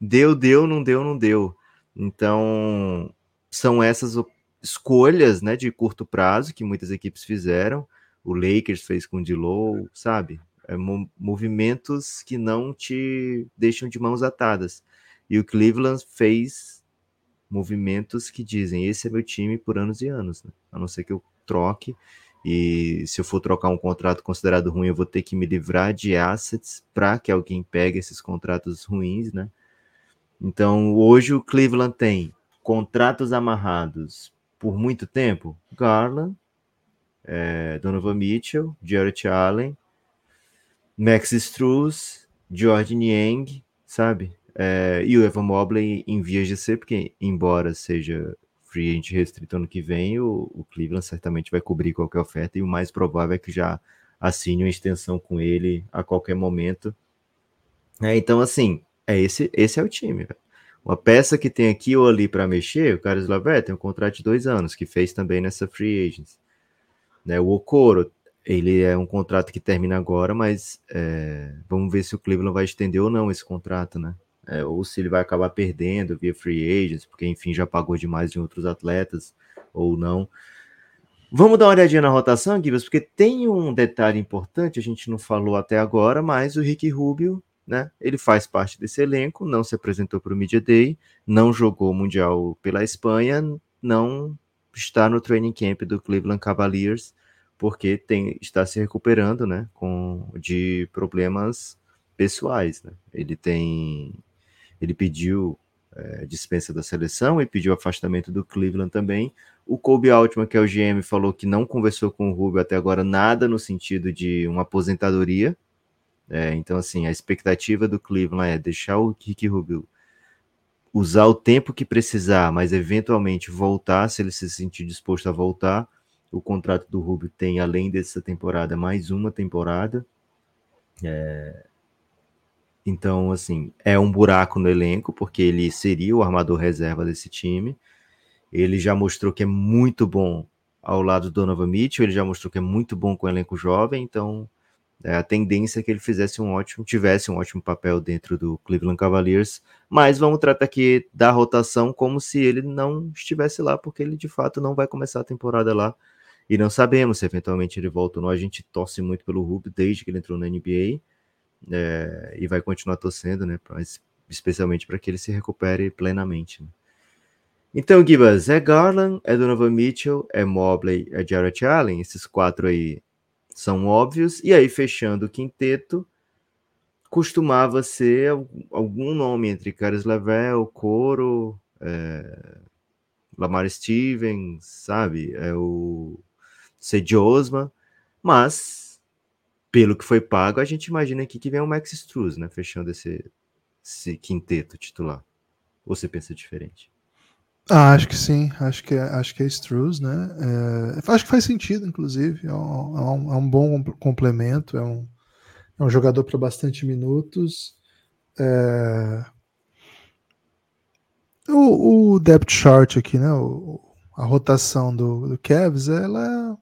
Deu, deu, não deu, não deu. Então, são essas escolhas, né, de curto prazo que muitas equipes fizeram. O Lakers fez com o D'Lo, sabe? é, movimentos que não te deixam de mãos atadas. E o Cleveland fez movimentos que dizem: esse é meu time por anos e anos, né? a não ser que eu troque. E se eu for trocar um contrato considerado ruim, eu vou ter que me livrar de assets para que alguém pegue esses contratos ruins, né? Então, hoje o Cleveland tem contratos amarrados por muito tempo. Garland, é, Donovan Mitchell, Jarrett Allen, Max Struz, George Niang, sabe? É, e o Evan Mobley em vias de ser, porque embora seja free agent restrito ano que vem, o, o, Cleveland certamente vai cobrir qualquer oferta e o mais provável é que já assine uma extensão com ele a qualquer momento. É, então, assim, é esse, esse é o time. Véio. Uma peça que tem aqui ou ali para mexer, o Carlos Lavert tem um contrato de dois anos, que fez também nessa free agents. Né, o Okoro ele é um contrato que termina agora, mas é, vamos ver se o Cleveland vai estender ou não esse contrato, né? É, ou se ele vai acabar perdendo via free agents, porque enfim já pagou demais de outros atletas, ou não. Vamos dar uma olhadinha na rotação, Gibbs, porque tem um detalhe importante, a gente não falou até agora, mas o Rick Rubio, né? Ele faz parte desse elenco, não se apresentou para o Media Day, não jogou o Mundial pela Espanha, não está no training camp do Cleveland Cavaliers porque tem, está se recuperando, né, com, de problemas pessoais, né? Ele tem, ele pediu é, dispensa da seleção e pediu afastamento do Cleveland também. O Kobe Altman, que é o GM, falou que não conversou com o Rubio até agora nada no sentido de uma aposentadoria. É, então, assim, a expectativa do Cleveland é deixar o Rick Rubio usar o tempo que precisar, mas eventualmente voltar, se ele se sentir disposto a voltar, o contrato do Rubio tem, além dessa temporada, mais uma temporada. É... Então, assim, é um buraco no elenco, porque ele seria o armador reserva desse time. Ele já mostrou que é muito bom ao lado do Donovan Mitchell, ele já mostrou que é muito bom com o elenco jovem, então é, a tendência é que ele fizesse um ótimo, tivesse um ótimo papel dentro do Cleveland Cavaliers, mas vamos tratar aqui da rotação como se ele não estivesse lá, porque ele de fato não vai começar a temporada lá. E não sabemos se eventualmente ele volta ou não. A gente torce muito pelo Rubio desde que ele entrou na NBA é, e vai continuar torcendo, né? Mas, especialmente para que ele se recupere plenamente. Né? Então, Gibas, é Garland, é Donovan Mitchell, é Mobley, é Jarrett Allen, esses quatro aí são óbvios. E aí, fechando o quinteto, costumava ser algum nome entre Caris Level, Coro, é, Lamar Stevens, sabe? É o Cedi Osman, mas pelo que foi pago, a gente imagina aqui que vem o Max Struz, né? Fechando esse, esse quinteto titular. Ou você pensa diferente? Ah, acho que sim, acho que é, acho que é Struz, né? É, acho que faz sentido, inclusive. É um, é um, é bom complemento, é um, é um jogador para bastante minutos. É... O, o, depth chart aqui, né? O, a rotação do, do Cavs, ela,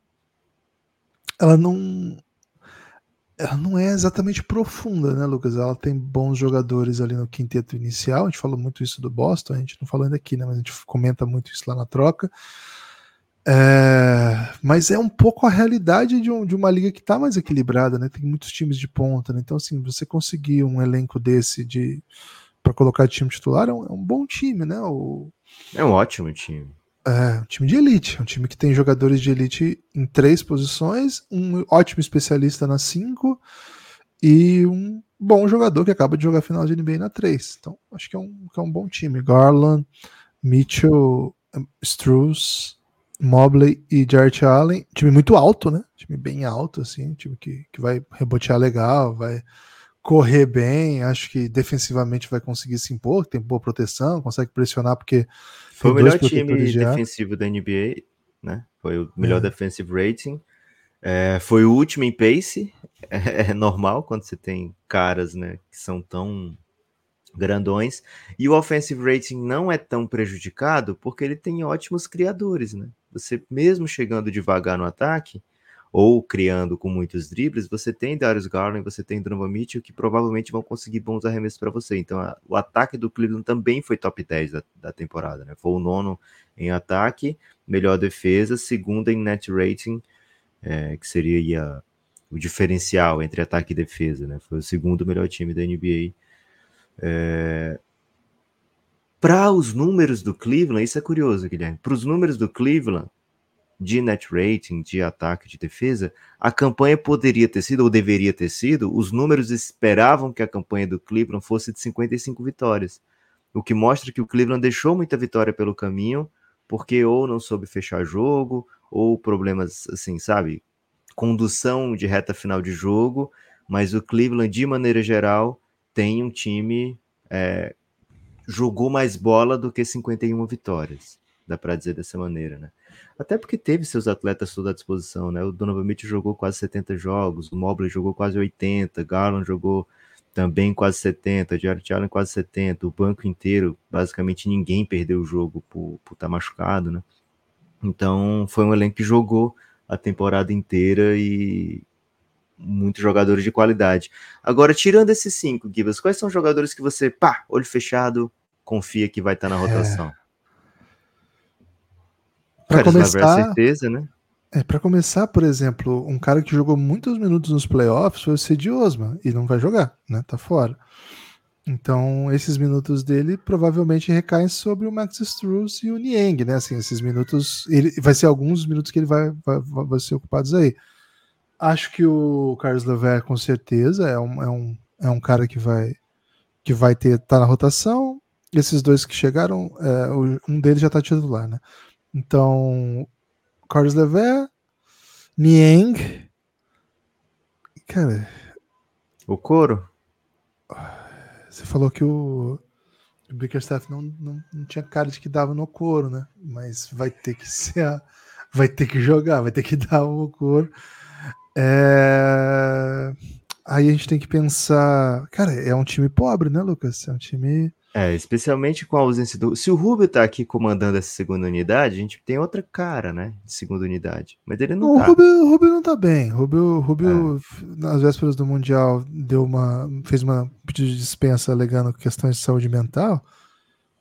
ela não, ela não é exatamente profunda, né, Lucas? Ela tem bons jogadores ali no quinteto inicial. A gente falou muito isso do Boston, a gente não falou ainda aqui, né? Mas a gente comenta muito isso lá na troca. É, mas é um pouco a realidade de, um, de uma liga que está mais equilibrada, né? Tem muitos times de ponta, né? Então, assim, você conseguir um elenco desse de para colocar time titular é um, é um, bom time, né? O, é um ótimo time. É, um time de elite, um time que tem jogadores de elite em três posições, um ótimo especialista na cinco e um bom jogador que acaba de jogar final de NBA na três. Então, acho que é um, que é um bom time. Garland, Mitchell, Struz, Mobley e Jarrett Allen, time muito alto, né? Time bem alto, assim, time que, que vai rebotear legal, vai correr bem, acho que defensivamente vai conseguir se impor, tem boa proteção, consegue pressionar porque foi o melhor time defensivo da NBA, né? Foi o melhor é. defensive rating. É, foi o último em pace. É, é, normal quando você tem caras, né, que são tão grandões. E o offensive rating não é tão prejudicado porque ele tem ótimos criadores, né? Você mesmo chegando devagar no ataque ou criando com muitos dribles, você tem Darius Garland, você tem Donovan Mitchell que provavelmente vão conseguir bons arremessos para você. Então, a, o ataque do Cleveland também foi top 10 da, da, temporada, né? Foi o nono em ataque, melhor defesa, segunda em net rating, é, que seria a, o diferencial entre ataque e defesa, né? Foi o segundo melhor time da NBA. É, para os números do Cleveland, isso é curioso, Guilherme. Para os números do Cleveland, de net rating, de ataque, de defesa, a campanha poderia ter sido, ou deveria ter sido, os números esperavam que a campanha do Cleveland fosse de 55 vitórias. O que mostra que o Cleveland deixou muita vitória pelo caminho, porque ou não soube fechar jogo, ou problemas, assim, sabe? Condução de reta final de jogo, mas o Cleveland, de maneira geral, tem um time é, jogou mais bola do que 51 vitórias. Dá para dizer dessa maneira, né? Até porque teve seus atletas toda à disposição, né? O Donovan Mitchell jogou quase 70 jogos, o Mobley jogou quase 80, Garland jogou também quase 70, Jared Allen quase 70, o banco inteiro, basicamente ninguém perdeu o jogo por estar tá machucado, né? Então foi um elenco que jogou a temporada inteira e muitos jogadores de qualidade. Agora, tirando esses cinco, Gibas, quais são os jogadores que você, pá, olho fechado, confia que vai estar na rotação? É... Para começar, certeza, né? É, para começar, por exemplo, um cara que jogou muitos minutos nos playoffs foi o Cedi Osman e não vai jogar, né? Tá fora. Então, esses minutos dele provavelmente recaem sobre o Max Struz e o Niang, né? Assim, esses minutos, ele vai ser alguns minutos que ele vai, vai, vai ser ocupados aí. Acho que o Carlos Lever, com certeza, é um, é um, é um cara que vai que vai ter tá na rotação. Esses dois que chegaram, é, um deles já tá titular, né? Então, Carlos Lever, Niang, cara, o Coro. Você falou que o, o Bickerstaff não, não, não, tinha cara de que dava no couro, né? Mas vai ter que ser, a, vai ter que jogar, vai ter que dar o couro. É... Aí a gente tem que pensar. Cara, é um time pobre, né, Lucas? É um time. É, especialmente com a ausência do. Se o Rubio tá aqui comandando essa segunda unidade, a gente tem outra cara, né? De segunda unidade. Mas ele não, não tá. O Rubio, o Rubio não tá bem. O Rubio, Rubio é. nas vésperas do Mundial, deu uma. fez uma pedido de dispensa alegando questões de saúde mental.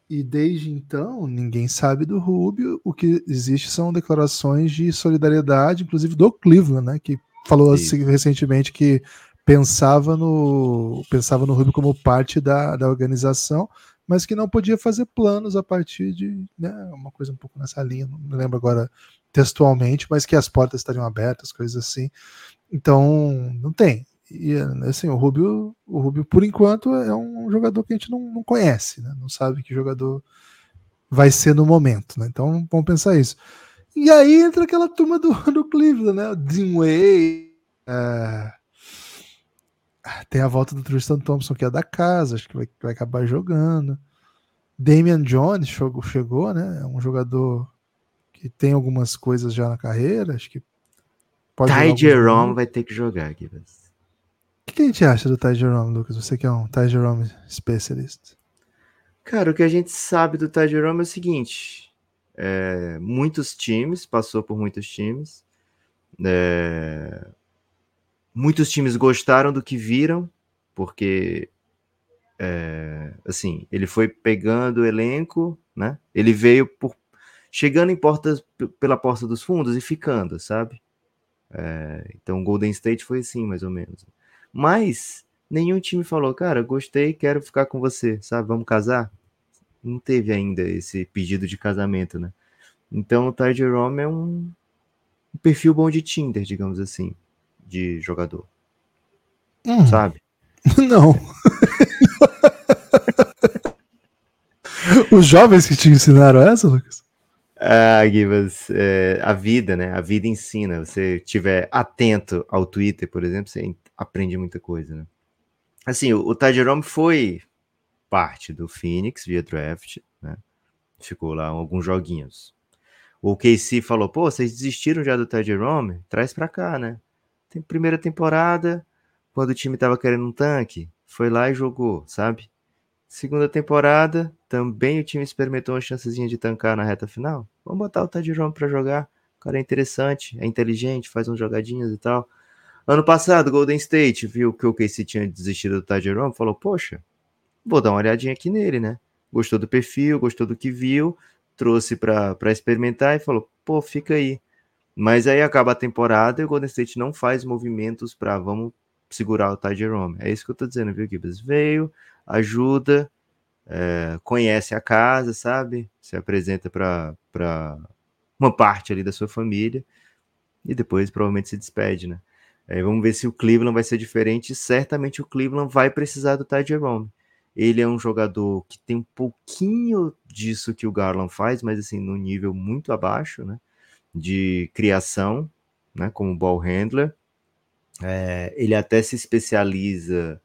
E desde então, ninguém sabe do Rubio. O que existe são declarações de solidariedade, inclusive do Cleveland, né? Que falou assim, recentemente que pensava no pensava no Rubio como parte da, da organização, mas que não podia fazer planos a partir de né, uma coisa um pouco nessa linha, não me lembro agora textualmente, mas que as portas estariam abertas, coisas assim. Então, não tem. E assim, o Rubio, o Rubio, por enquanto, é um jogador que a gente não, não conhece, né? não sabe que jogador vai ser no momento. Né? Então, vamos pensar isso. E aí entra aquela turma do, do Cleveland, né? O Dean Way. É... Tem a volta do Tristan Thompson, que é da casa, acho que vai, vai acabar jogando. Damian Jones chegou, chegou, né? É um jogador que tem algumas coisas já na carreira, acho que pode Ty Jerome vai ter que jogar, Gibbs. O que, que, a gente acha do Ty Jerome, Lucas? Você que é um Ty Jerome specialist. Cara, o que a gente sabe do Ty Jerome é o seguinte: é, muitos times, passou por muitos times. É, muitos times gostaram do que viram, porque é, assim, ele foi pegando o elenco, né? Ele veio por chegando em portas pela porta dos fundos e ficando, sabe? É, então Golden State foi assim, mais ou menos. Mas nenhum time falou, cara, gostei, quero ficar com você, sabe? Vamos casar? Não teve ainda esse pedido de casamento, né? Então o Ty Jerome é um, um perfil bom de Tinder, digamos assim, de jogador. Hum. Sabe? Não. Os jovens que te ensinaram essa, Lucas? Ah, Gibas, é, a vida, né? A vida ensina. Você estiver atento ao Twitter, por exemplo, você aprende muita coisa, né? Assim, o, o Ty Jerome foi parte do Phoenix via draft, né? Ficou lá alguns joguinhos. O KC falou, pô, vocês desistiram já do Ty Jerome? Traz pra cá, né? Primeira temporada, quando o time tava querendo um tanque, foi lá e jogou, sabe? Segunda temporada, também o time experimentou uma chancezinha de tancar na reta final. Vamos botar o Ted Jerome para jogar. O cara é interessante, é inteligente, faz uns jogadinhas e tal. Ano passado, Golden State viu que o KC tinha desistido do Ty Jerome, falou: Poxa, vou dar uma olhadinha aqui nele, né? Gostou do perfil, gostou do que viu, trouxe para experimentar e falou: Pô, fica aí. Mas aí acaba a temporada e o Golden State não faz movimentos para vamos segurar o Ty Jerome. É isso que eu tô dizendo, viu, Gibbs? Veio, ajuda, é, conhece a casa, sabe? Se apresenta para uma parte ali da sua família e depois provavelmente se despede, né? É, vamos ver se o Cleveland vai ser diferente. Certamente o Cleveland vai precisar do Ty Jerome. Ele é um jogador que tem um pouquinho disso que o Garland faz, mas assim, num nível muito abaixo, né? De criação, né? Como ball handler. É, ele até se especializa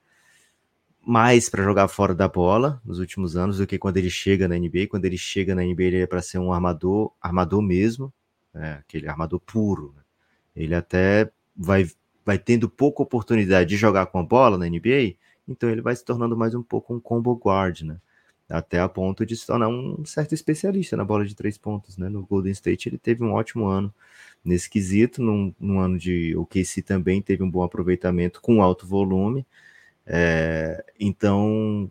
mais para jogar fora da bola nos últimos anos do que quando ele chega na NBA. Quando ele chega na NBA, ele é para ser um armador, armador mesmo, né? aquele armador puro. Né? Ele até vai, vai tendo pouca oportunidade de jogar com a bola na NBA, então ele vai se tornando mais um pouco um combo guard, né? Até a ponto de se tornar um certo especialista na bola de três pontos, né? No Golden State ele teve um ótimo ano nesse quesito, num, num ano de OKC também teve um bom aproveitamento com alto volume, é, então,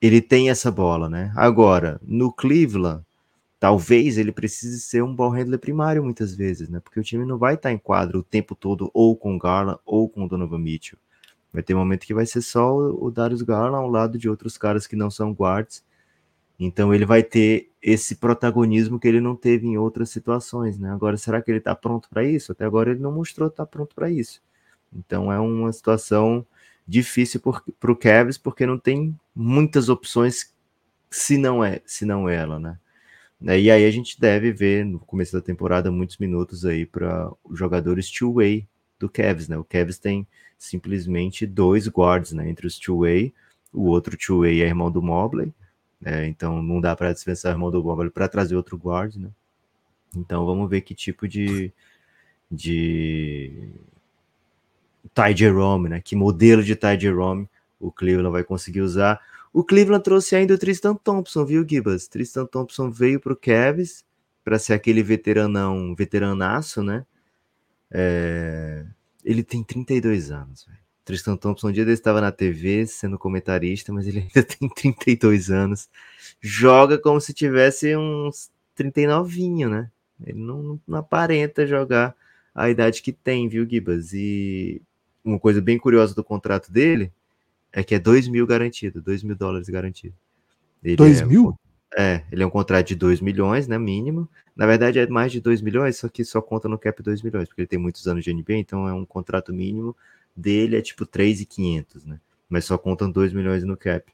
ele tem essa bola, né? Agora, no Cleveland, talvez ele precise ser um ball handler primário muitas vezes, né? Porque o time não vai estar em quadro o tempo todo ou com o Garland ou com o Donovan Mitchell. Vai ter um momento que vai ser só o Darius Garland ao lado de outros caras que não são guards. Então ele vai ter esse protagonismo que ele não teve em outras situações, né? Agora, será que ele está pronto para isso? Até agora ele não mostrou estar tá pronto para isso. Então é uma situação difícil para o Cavs porque não tem muitas opções se não é se não ela, né? E aí a gente deve ver no começo da temporada muitos minutos aí para os jogadores two-way do Cavs, né? O Cavs tem simplesmente dois guards, né? Entre os two-way, o outro two-way é irmão do Mobley, né? então não dá para dispensar o irmão do Mobley para trazer outro guard, né? Então vamos ver que tipo de, de Ty Jerome, né? Que modelo de Ty Jerome o Cleveland vai conseguir usar. O Cleveland trouxe ainda o Tristan Thompson, viu, Gibas? Tristan Thompson veio para o Cavs para ser aquele veteranão, veteranaço, né? É... Ele tem 32 anos, velho. Tristan Thompson, um dia ele estava na TV sendo comentarista, mas ele ainda tem 32 anos. Joga como se tivesse uns 39, né? Ele não, não, não aparenta jogar a idade que tem, viu, Gibas? E uma coisa bem curiosa do contrato dele é que é 2 mil garantido, 2 mil dólares garantido. Ele 2 é, mil? É, ele é um contrato de 2 milhões, né, mínimo. Na verdade é mais de 2 milhões, só que só conta no cap 2 milhões, porque ele tem muitos anos de NBA, então é um contrato mínimo dele é tipo 3,500, né? Mas só contam 2 milhões no cap.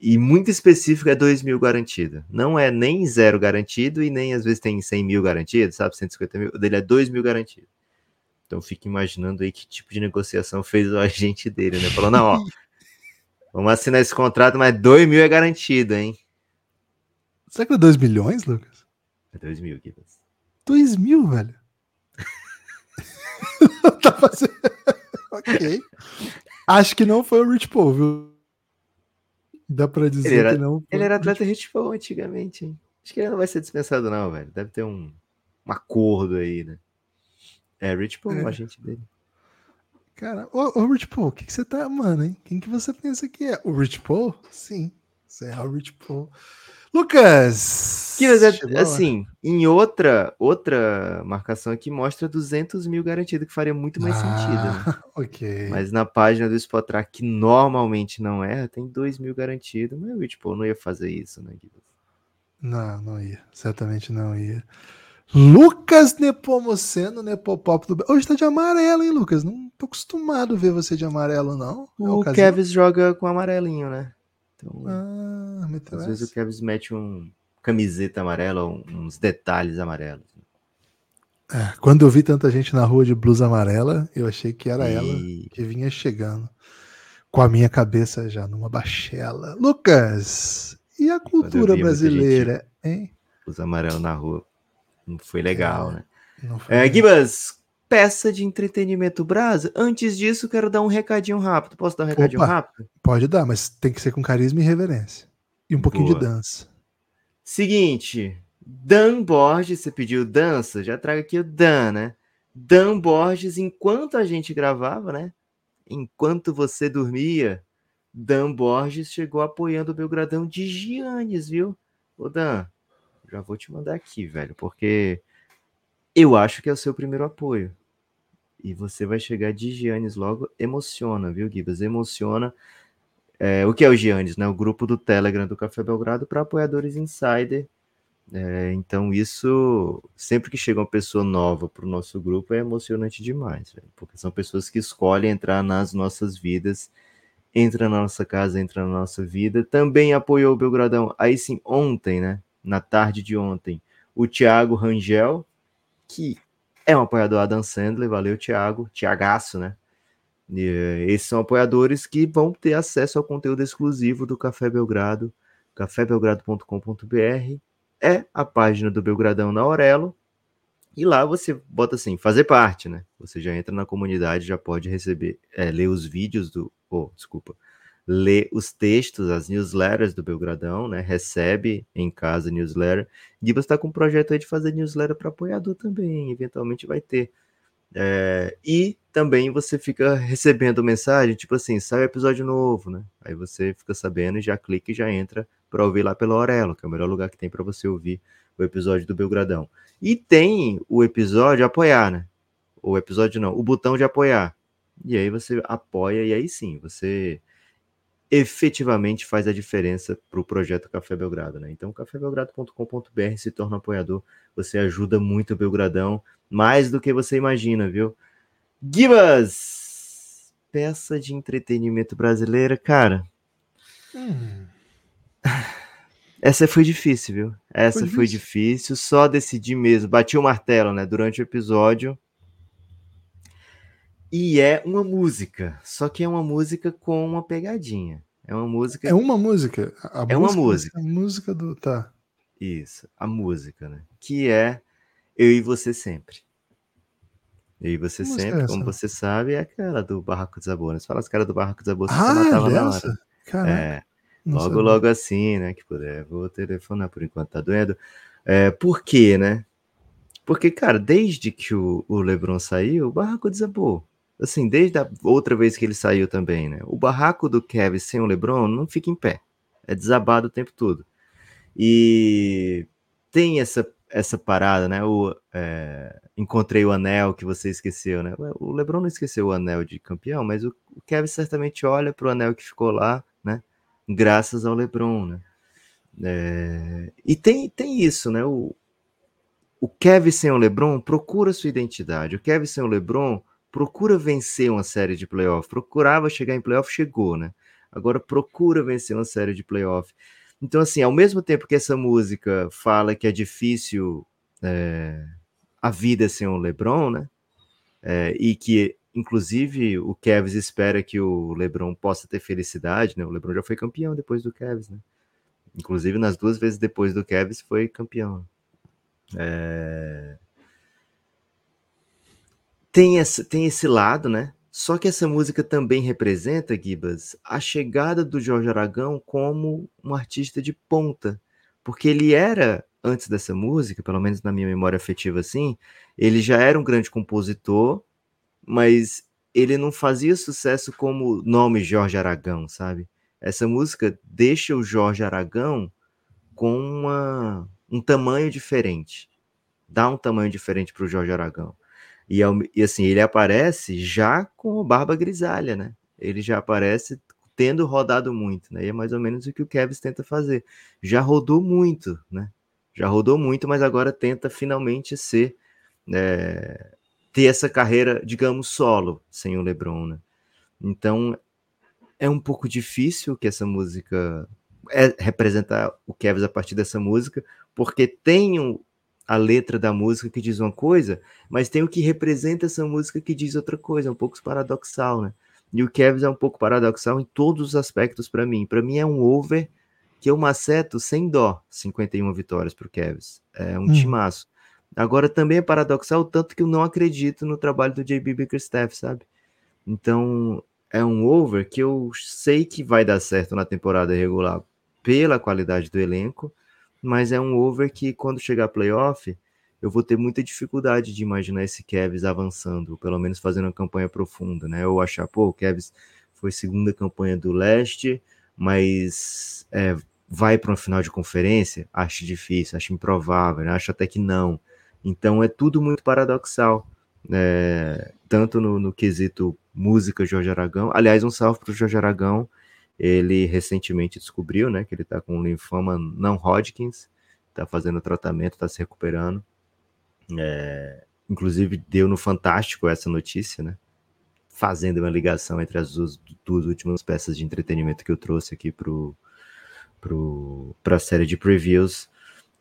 E muito específico é 2 mil garantido. Não é nem zero garantido e nem às vezes tem 100 mil garantido, sabe? 150 mil. O dele é 2 mil garantido. Então fica imaginando aí que tipo de negociação fez o agente dele, né? Falou, não, ó, vamos assinar esse contrato, mas 2 mil é garantido, hein? Será que é 2 milhões, Lucas? É 2 mil, Gibbs. 2 mil, velho. tá fazendo... ok. Acho que não foi o Rich Paul, viu? Dá pra dizer era, que não. ele era atleta Rich Paul antigamente, hein? Acho que ele não vai ser dispensado, não, velho. Deve ter um, um acordo aí, né? É, Rich Paul, É. o agente dele. Cara, ô, ô Rich Paul, o que, que você tá, mano, hein? Quem que você pensa que é? O Rich Paul? Sim, você é o Rich Paul. Lucas! Que, mas é, lá. assim, em outra outra marcação aqui mostra 200 mil garantido, que faria muito mais sentido, né? Ah, Ok. Mas na página do Spotrack, que normalmente não erra, tem 2 mil garantido. Mas o Paul não ia fazer isso, né, Guilherme? Não, não ia. Certamente não ia. Lucas Nepomuceno, Nepopop do... Hoje tá de amarelo, hein, Lucas? Não tô acostumado a ver você de amarelo, não. É O ocasião- Kevs joga com amarelinho, né? Então, Ah, às vezes o Kevs mete um camiseta amarela, uns detalhes amarelos. É, quando eu vi tanta gente na rua de blusa amarela, eu achei que era ela E que vinha chegando. Com a minha cabeça já numa bachela. Lucas, e a cultura vi muita brasileira, hein? os amarelos na rua. Não foi legal, É, né? Não foi É, Gibas, peça de entretenimento brasa. Antes disso, quero dar um recadinho rápido. Posso dar um recadinho Opa. rápido? Pode dar, mas tem que ser com carisma e reverência. E um pouquinho de Boa. dança. Seguinte, Dan Borges, você pediu dança, já trago aqui o Dan, né? Dan Borges, enquanto a gente gravava, né? Enquanto você dormia, Dan Borges chegou apoiando o Belgradão de Giannis, viu? Ô Dan, já vou te mandar aqui, velho, porque eu acho que é o seu primeiro apoio. E você vai chegar de Giannis logo. Emociona, viu, Gibas? Emociona. É, o que é o Giannis, né? O grupo do Telegram do Café Belgrado para apoiadores insider. É, então, isso, sempre que chega uma pessoa nova para o nosso grupo, é emocionante demais, porque são pessoas que escolhem entrar nas nossas vidas, entra na nossa casa, entra na nossa vida. Também apoiou o Belgradão, aí sim, ontem, né? Na tarde de ontem, o Thiago Rangel, que é um apoiador Adam Sandler, valeu, Thiago, Thiagaço, né? E, eh, esses são apoiadores que vão ter acesso ao conteúdo exclusivo do Café Belgrado, cafébelgrado.com.br. É a página do Belgradão na Aurelo. E lá você bota assim, fazer parte, né? Você já entra na comunidade, já pode receber, é, ler os vídeos do. Oh, desculpa. Ler os textos, as newsletters do Belgradão, né? Recebe em casa newsletter. Você está com um projeto aí de fazer newsletter para apoiador também, eventualmente vai ter. É, e também você fica recebendo mensagem, tipo assim, sai episódio novo, né? Aí você fica sabendo e já clica e já entra para ouvir lá pela Aurelo, que é o melhor lugar que tem para você ouvir o episódio do Belgradão. E tem o episódio apoiar, né? O episódio não, o botão de apoiar. E aí você apoia e aí sim, você efetivamente faz a diferença para o projeto Café Belgrado, né? Então, cafébelgrado.com.br se torna apoiador, você ajuda muito o Belgradão, mais do que você imagina, viu? Gibas! Peça de entretenimento brasileira, cara. Hum, Essa foi difícil, viu? Essa Foi foi, difícil? difícil, só decidi mesmo. Bati o martelo, né, durante o episódio. E é uma música, só que é uma música com uma pegadinha. É uma música. é uma música. A É uma música vai música. ser A música do. Tá. Isso, a música, né? Que é Eu e Você Sempre. Eu e Você Sempre, é como você sabe, é aquela do Barraco dos Sabores. Fala as caras do Barraco dos você Ah, matava na hora. Caraca. É. Logo, sabia. logo assim, né? Que puder, vou telefonar por enquanto tá doendo. É, por quê, né? Porque, cara, desde que o, o Lebron saiu, o barraco desabou. Assim, desde a outra vez que ele saiu também, né? O barraco do Kevin sem o Lebron não fica em pé. É desabado o tempo todo. E tem essa, essa parada, né? O, é, encontrei o anel que você esqueceu, né? O Lebron não esqueceu o anel de campeão, mas o, o Kevin certamente olha pro anel que ficou lá, né? graças ao LeBron, né? É, e tem, tem isso, né? O, o Kevin sem o LeBron procura sua identidade. O Kevin sem o LeBron procura vencer uma série de playoff. Procurava chegar em playoff, chegou, né? Agora procura vencer uma série de playoff. Então, assim, ao mesmo tempo que essa música fala que é difícil é, a vida sem o LeBron, né? É, e que, inclusive, o Kevs espera que o LeBron possa ter felicidade, né? O LeBron já foi campeão depois do Kevs, né? Inclusive, nas duas vezes depois do Kevs, foi campeão. É... Tem, esse, tem esse lado, né? Só que essa música também representa, Gibas, a chegada do Jorge Aragão como um artista de ponta. Porque ele era, antes dessa música, pelo menos na minha memória afetiva assim, ele já era um grande compositor, mas ele não fazia sucesso como nome Jorge Aragão, sabe? Essa música deixa o Jorge Aragão com uma, um tamanho diferente. Dá um tamanho diferente para o Jorge Aragão. E, e, assim, ele aparece já com Barba Grisalha, né? Ele já aparece tendo rodado muito, né? E é mais ou menos o que o Kevin tenta fazer. Já rodou muito, né? Já rodou muito, mas agora tenta finalmente ser é, ter essa carreira, digamos, solo, sem o LeBron, né? Então é um pouco difícil que essa música é representar o Kevin a partir dessa música, porque tem um, a letra da música que diz uma coisa, mas tem o que representa essa música que diz outra coisa, é um pouco paradoxal, né? E o Kevs é um pouco paradoxal em todos os aspectos para mim. Para mim é um over que eu maceto sem dó, 51 vitórias para o Kevs. É um hum. timaço. Agora também é paradoxal tanto que eu não acredito no trabalho do JB Bickerstaff, sabe? Então é um over que eu sei que vai dar certo na temporada regular pela qualidade do elenco, mas é um over que quando chegar playoff, eu vou ter muita dificuldade de imaginar esse Kevs avançando, pelo menos fazendo uma campanha profunda, né? Eu achar, pô, o Kevs foi segunda campanha do leste, mas é, vai para uma final de conferência? Acho difícil, acho improvável, né? acho até que não. Então é tudo muito paradoxal, é, tanto no, no quesito música Jorge Aragão. Aliás, um salve para o Jorge Aragão, ele recentemente descobriu, né, que ele está com linfoma não Hodgkins, está fazendo tratamento, está se recuperando. É, inclusive deu no Fantástico essa notícia, né? Fazendo uma ligação entre as duas, duas últimas peças de entretenimento que eu trouxe aqui para pro, a série de previews.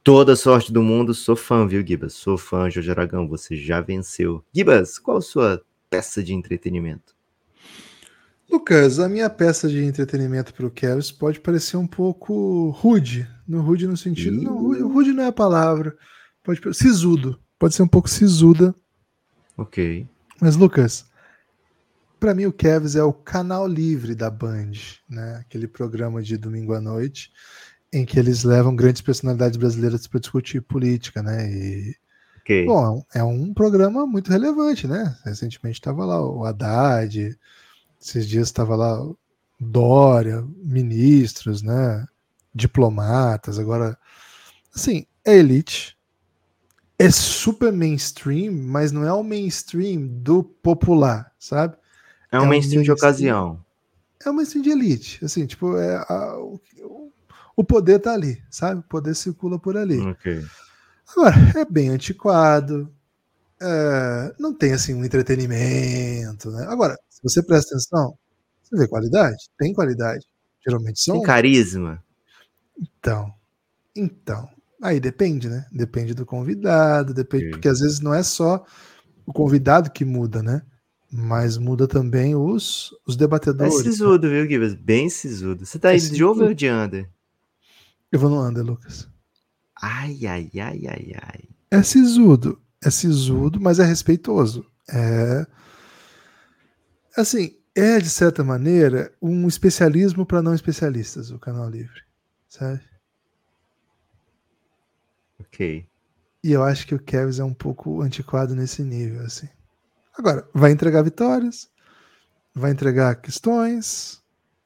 Toda sorte do mundo, sou fã, viu, Gibas? Sou fã, Jorge Aragão, você já venceu. Gibas, qual a sua peça de entretenimento? Lucas, a minha peça de entretenimento para o Kevs pode parecer um pouco rude. No rude no sentido. Não, rude não é a palavra. Pode sisudo. Pode ser um pouco sisuda. Ok. Mas, Lucas, para mim o Kevs é o canal livre da Band, né? Aquele programa de domingo à noite em que eles levam grandes personalidades brasileiras para discutir política, né? E, okay. Bom, é um programa muito relevante, né? Recentemente estava lá o Haddad, esses dias estava lá Dória, ministros, né? Diplomatas, agora. Assim, é elite. É super mainstream, mas não é o mainstream do popular, sabe? É um, é mainstream, mainstream de ocasião. É um mainstream de elite. Assim, tipo, é a, o, o poder tá ali, sabe? O poder circula por ali. Ok. Agora, é bem antiquado, é, não tem assim um entretenimento, né? Agora, você presta atenção, você vê qualidade? Tem qualidade. Geralmente são. Tem carisma. Então, então, aí depende, né? Depende do convidado, depende, Sim. porque às vezes não é só o convidado que muda, né? Mas muda também os, os debatedores. É sisudo, né? viu, Gibas? Bem sisudo. Você tá é indo de over ou de under? Eu vou no under, Lucas. Ai, ai, ai, ai, ai. É sisudo é sisudo, mas é respeitoso. É assim, é de certa maneira um especialismo para não especialistas, o canal livre, sabe? Ok. E eu acho que o Kevs é um pouco antiquado nesse nível, assim. Agora, vai entregar vitórias, vai entregar questões.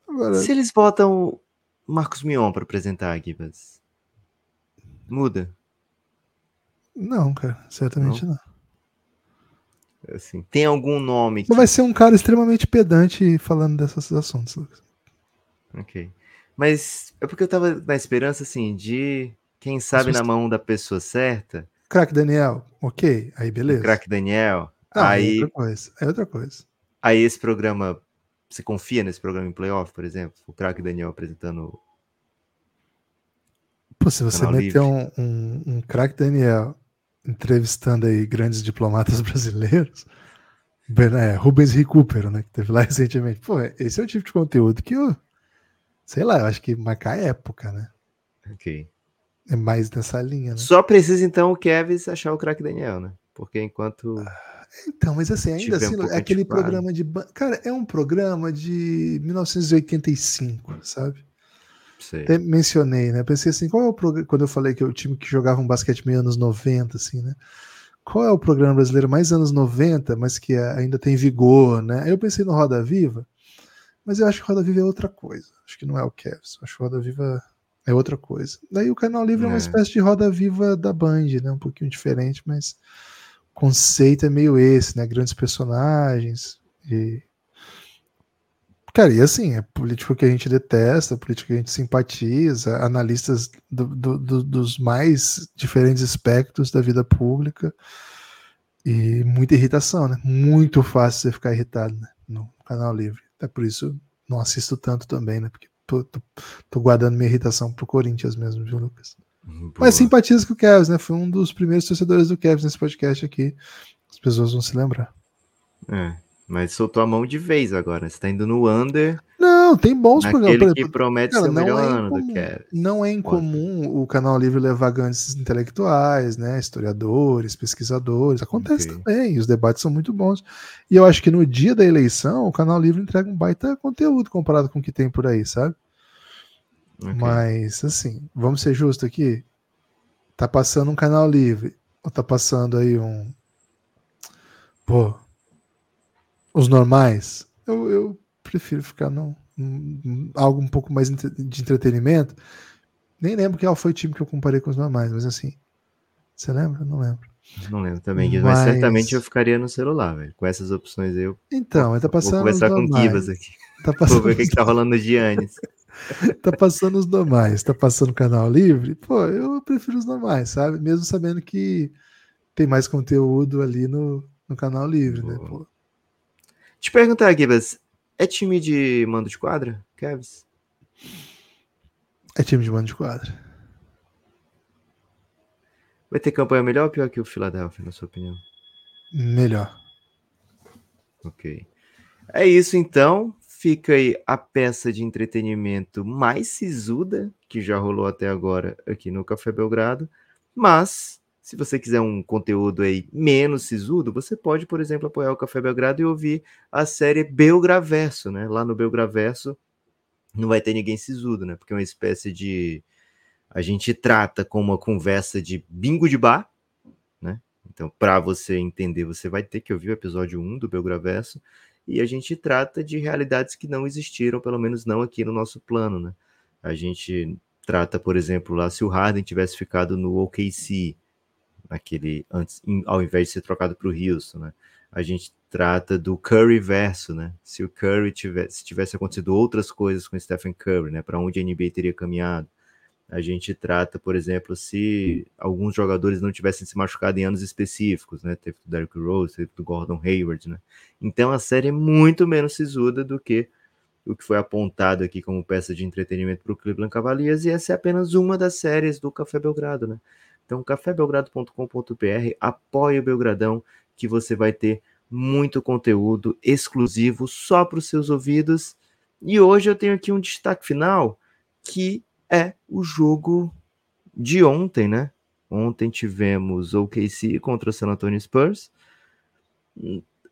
Agora... Se eles botam Marcos Mion para apresentar, Gibas, muda? Não, cara, certamente não. não. Assim, tem algum nome que... Vai ser um cara extremamente pedante falando desses assuntos, Lucas. Ok. Mas é porque eu tava na esperança, assim, de, quem sabe, na mão da pessoa certa. Crack Daniel, ok, aí beleza. Crack Daniel. Ah, aí, é outra coisa. É outra coisa. Aí esse programa, você confia nesse programa em playoff, por exemplo? O Crack Daniel apresentando. Pô, se você meter um, um, um Crack Daniel entrevistando aí grandes diplomatas brasileiros, é, Rubens Recupero, né, que teve lá recentemente. Pô, esse é o tipo de conteúdo que eu, sei lá, eu acho que marcar época, né? Ok. É mais nessa linha, né? Só precisa então o Kevin achar o craque Daniel, né? Porque enquanto. Então, mas assim, ainda assim, um é aquele programa de. Cara, é um programa de 1985, sabe? Sei. Até mencionei, né? Pensei assim, qual é o programa. Quando eu falei que é o time que jogava um basquete meio anos 90, assim, né? Qual é o programa brasileiro mais anos 90, mas que ainda tem vigor, né? Aí eu pensei no Roda Viva, mas eu acho que Roda Viva é outra coisa. Acho que não é o Kevs. Acho que Roda Viva é outra coisa. Daí o Canal Livre é, é uma espécie de roda viva da Band, né? Um pouquinho diferente, mas o conceito é meio esse, né? Grandes personagens e Cara, e assim, é político que a gente detesta, político que a gente simpatiza, analistas do, do, do, dos mais diferentes aspectos da vida pública e muita irritação, né? Muito fácil você ficar irritado né? no canal livre. Até por isso não assisto tanto também, né? Porque tô, tô, tô, guardando minha irritação pro Corinthians mesmo, viu, Lucas? Boa. Mas simpatizo com o Kevs, né? Foi um dos primeiros torcedores do Kevs nesse podcast aqui. As pessoas vão se lembrar. É, mas soltou a mão de vez agora. Você tá indo no under. Não, tem bons programas. que promete cara, ser o melhor é ano do Kevs. Não é incomum Pode. o canal livre levar grandes intelectuais, né? Historiadores, pesquisadores. Acontece okay. também. Os debates são muito bons. E eu acho que no dia da eleição, o canal livre entrega um baita conteúdo comparado com o que tem por aí, sabe? Okay. Mas, assim, vamos ser justos aqui. Tá passando um canal livre, ou tá passando aí um. Pô. Os normais. Eu, eu prefiro ficar num, num, algo um pouco mais de entretenimento. Nem lembro qual foi o time que eu comparei com os normais, mas assim. Você lembra? Não lembro. Não lembro também, mas, mas certamente eu ficaria no celular, velho. Com essas opções aí eu. Então, tá passando. Vou conversar com o Kivas aqui. Tá passando... Vou ver o que, que tá rolando no Giannis. tá passando os normais, tá passando o canal livre, pô, eu prefiro os normais, sabe? Mesmo sabendo que tem mais conteúdo ali no, no canal livre, né, pô. Te perguntar, Gibas, é time de mando de quadra, Kevs? É time de mando de quadra. Vai ter campanha melhor ou pior que o Philadelphia, na sua opinião? Melhor. Ok. É isso então fica aí a peça de entretenimento mais sisuda que já rolou até agora aqui no Café Belgrado. Mas, se você quiser um conteúdo aí menos sisudo, você pode, por exemplo, apoiar o Café Belgrado e ouvir a série Belgraverso, né? Lá no Belgraverso não vai ter ninguém sisudo, né? Porque é uma espécie de. A gente trata como uma conversa de bingo de bar, né? Então, para você entender, você vai ter que ouvir o episódio 1 do Belgraverso e a gente trata de realidades que não existiram, pelo menos não aqui no nosso plano, né? A gente trata, por exemplo, lá se o Harden tivesse ficado no OKC, naquele antes, ao invés de ser trocado para o Houston, né? A gente trata do Curry verso, né? Se o Curry tivesse, se tivesse acontecido outras coisas com o Stephen Curry, né? Para onde a NBA teria caminhado a gente trata, por exemplo, se alguns jogadores não tivessem se machucado em anos específicos, né? Teve do Derrick Rose, teve do Gordon Hayward, né? Então a série é muito menos sisuda do que o que foi apontado aqui como peça de entretenimento para o Cleveland Cavaliers, e essa é apenas uma das séries do Café Belgrado, né? Então, cafébelgrado.com.br, apoie o Belgradão, que você vai ter muito conteúdo exclusivo só para os seus ouvidos. E hoje eu tenho aqui um destaque final que é o jogo de ontem, né? Ontem tivemos o KC contra o San Antonio Spurs.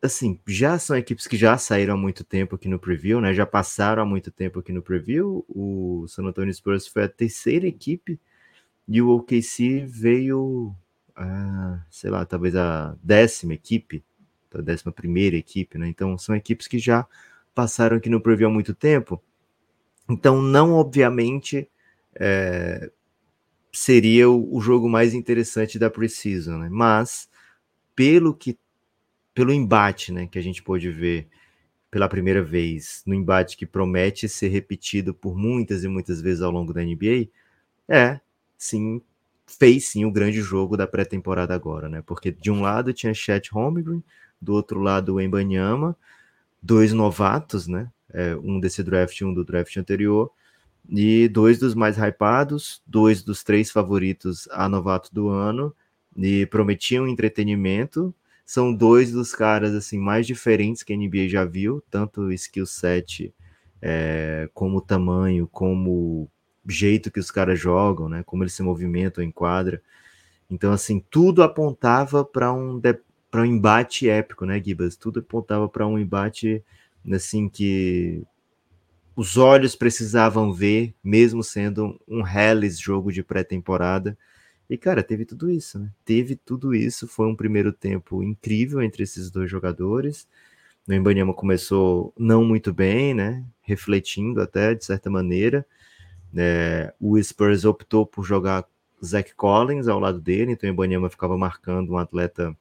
Assim, já são equipes que já saíram há muito tempo aqui no preview, né? Já passaram há muito tempo aqui no preview. O San Antonio Spurs foi a terceira equipe e o OKC veio, ah, sei lá, talvez a décima equipe, a décima primeira equipe, né? Então são equipes que já passaram aqui no preview há muito tempo. Então, não obviamente é, seria o, o, jogo mais interessante da Precision, né? Mas pelo que pelo embate, né, que a gente pôde ver pela primeira vez no embate que promete ser repetido por muitas e muitas vezes ao longo da NBA, é, sim, fez sim o grande jogo da pré-temporada agora, né? Porque de um lado tinha Chet Holmgren, do outro lado o Embanyama, dois novatos, né? É, um desse draft um do draft anterior, e dois dos mais hypados, dois dos três favoritos a novato do ano, e prometiam entretenimento. São dois dos caras assim mais diferentes que a NBA já viu, tanto skill set é, como tamanho, como jeito que os caras jogam, né? Como eles se movimentam em quadra. Então, assim, tudo apontava para um, para um embate épico, né, Gibas? Tudo apontava para um embate assim que os olhos precisavam ver, mesmo sendo um Hellis jogo de pré-temporada. E, cara, teve tudo isso, né? Teve tudo isso. Foi um primeiro tempo incrível entre esses dois jogadores. O Embanyama começou não muito bem, né? Refletindo até, de certa maneira. É, o Spurs optou por jogar Zach Collins ao lado dele, então o Embanyama ficava marcando um atleta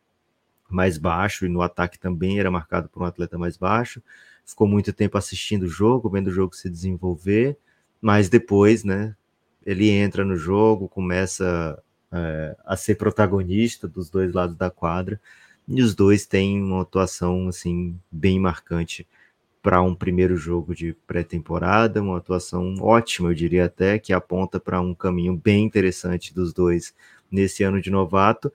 mais baixo e no ataque também era marcado por um atleta mais baixo. Ficou muito tempo assistindo o jogo, vendo o jogo se desenvolver, mas depois, né, ele entra no jogo, começa é, a ser protagonista dos dois lados da quadra e os dois têm uma atuação assim bem marcante para um primeiro jogo de pré-temporada, uma atuação ótima, eu diria até, que aponta para um caminho bem interessante dos dois nesse ano de novato.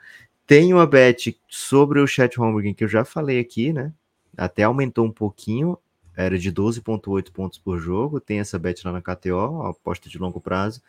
Tem uma bet sobre o Chat Holmgren que eu já falei aqui, né? Até aumentou um pouquinho, era de 12,8 pontos por jogo. Tem essa bet lá na KTO, aposta de longo prazo.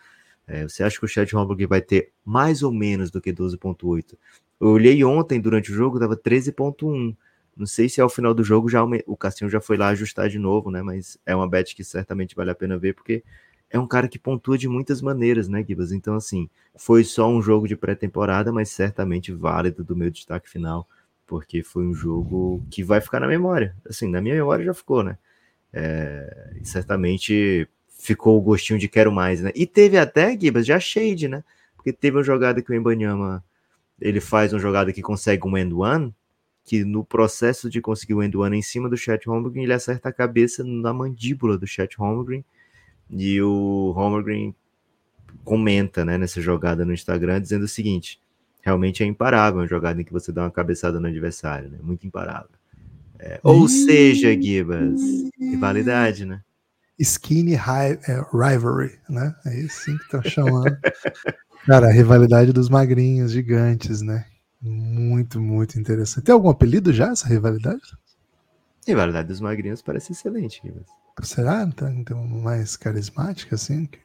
É, você acha que o Chat Holmgren vai ter mais ou menos do que 12,8? Eu olhei ontem durante o jogo, dava 13,1. Não sei se ao final do jogo já o Cassinho já foi lá ajustar de novo, né? Mas é uma bet que certamente vale a pena ver, porque é um cara que pontua de muitas maneiras, né, Gibas? Então, assim, foi só um jogo de pré-temporada, mas certamente válido do meu destaque final, porque foi um jogo que vai ficar na memória. Assim, na minha memória já ficou, né? É, e certamente ficou o gostinho de quero mais, né? E teve até, Gibas, já shade, né? Porque teve uma jogada que o Embanyama ele faz uma jogada que consegue um end one, que no processo de conseguir o end one em cima do Chat Holmgren, ele acerta a cabeça na mandíbula do Chat Holmgren, e o Holmgren comenta né, nessa jogada no Instagram dizendo o seguinte, realmente é imparável uma jogada em que você dá uma cabeçada no adversário, né? Muito imparável. É, ou seja, Gibas, rivalidade, né? Skinny high, é, Rivalry, né? É isso que estão chamando. Cara, a rivalidade dos magrinhos gigantes, né? Muito, muito interessante. Tem algum apelido já essa rivalidade? Rivalidade dos magrinhos parece excelente, Será? Então, então mais carismática, assim? Que,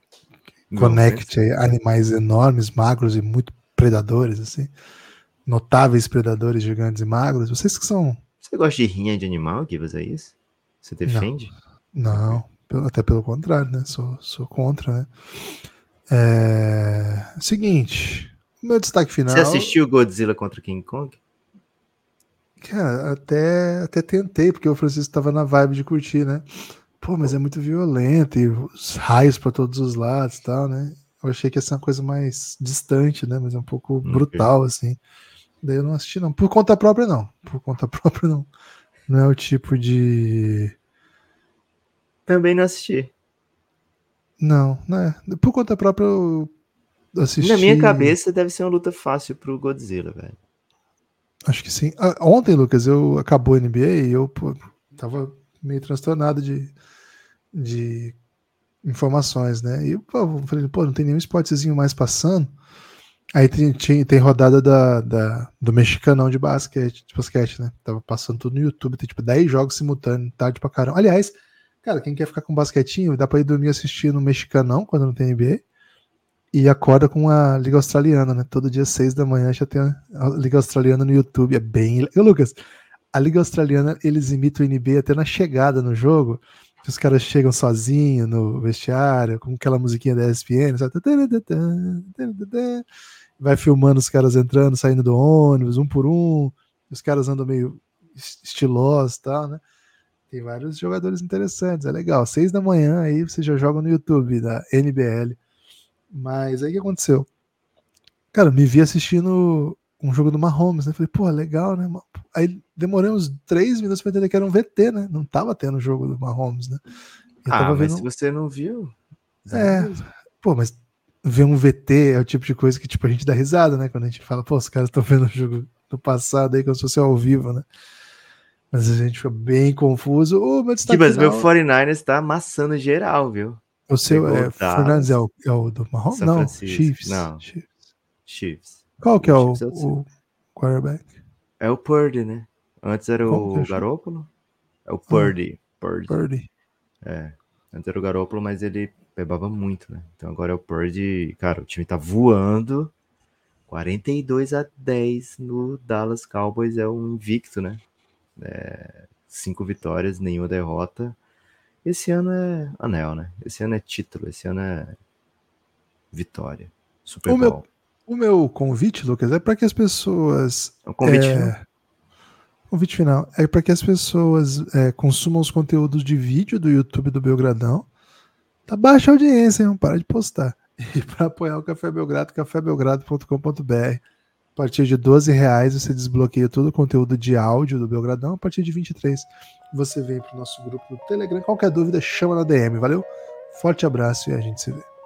que conecte animais enormes, magros e muito predadores, assim. Notáveis predadores gigantes e magros. Vocês que são. Você gosta de rinha de animal, Givas? É isso? Você defende? Não, não até pelo contrário, né? Sou, sou contra, né? É... Seguinte, meu destaque final. Você assistiu Godzilla contra King Kong? Cara, até, até tentei, porque o Francisco estava na vibe de curtir, né? Pô, mas é muito violento e os raios para todos os lados e tal, né? Eu achei que ia ser uma coisa mais distante, né? Mas é um pouco brutal, assim. Daí eu não assisti, não. Por conta própria, não. Por conta própria, não. Não é o tipo de. Também não assisti. Não, não é. Por conta própria, eu assisti. Na minha cabeça, deve ser uma luta fácil pro Godzilla, velho. Acho que sim. Ah, ontem, Lucas, eu acabou a NBA e eu pô, tava meio transtornado de, de informações, né? E eu falei, pô, não tem nenhum esportezinho mais passando. Aí tem, tem, tem rodada da, da, do mexicanão de basquete, de basquete, né? Tava passando tudo no YouTube, tem tipo 10 jogos simultâneos, tarde pra caramba. Aliás, cara, quem quer ficar com basquetinho, dá pra ir dormir assistindo o mexicanão quando não tem NBA e acorda com a Liga Australiana, né? Todo dia, seis da manhã, já tem a Liga Australiana no YouTube. É bem. E, Lucas, a Liga Australiana, eles imitam o NBA até na chegada no jogo. Os caras chegam sozinhos no vestiário, com aquela musiquinha da ESPN, sabe? vai filmando os caras entrando, saindo do ônibus, um por um. Os caras andam meio estilosos e tal, né? Tem vários jogadores interessantes, é legal. Seis da manhã aí você já joga no YouTube da NBL mas aí o que aconteceu? Cara, me vi assistindo um jogo do Mahomes, né? Falei, pô, legal, né? Aí demorei uns três minutos pra entender que era um VT, né? Não tava tendo o jogo do Mahomes, né? Eu ah, mas vendo... se você não viu. É, pô, mas ver um VT é o tipo de coisa que tipo, a gente dá risada, né? Quando a gente fala, pô, os caras estão vendo o jogo do passado aí, como se fosse ao vivo, né? Mas a gente fica bem confuso. Oh, meu destaque mas meu 49ers tá amassando geral, viu? O seu é, Fernandes é o, é o do Mahomes? Não, Chiefs. Não, Chiefs. Chiefs. Qual que é o, é o, quarterback? É o Purdy, né? Antes era o Garoppolo. É o Purdy. Ah, Purdy. Purdy. É. Antes era o Garoppolo, mas ele pebava muito, né? Então agora é o Purdy. Cara, o time tá voando. 42 a 10 no Dallas Cowboys é um invicto, né? É, cinco vitórias, nenhuma derrota. Esse ano é anel, né? Esse ano é título, esse ano é vitória. Super o Meu, o meu convite, Lucas, é para que as pessoas. O convite é... final. Convite final. É para que as pessoas é, consumam os conteúdos de vídeo do YouTube do Belgradão. Tá baixa audiência, hein? Para de postar. E para apoiar o Café Belgrado, cafébelgrado.com.br. A partir de 12 reais você desbloqueia todo o conteúdo de áudio do Belgradão. A partir de 23 você vem para o nosso grupo no Telegram. Qualquer dúvida, chama na DM. Valeu? Forte abraço e a gente se vê.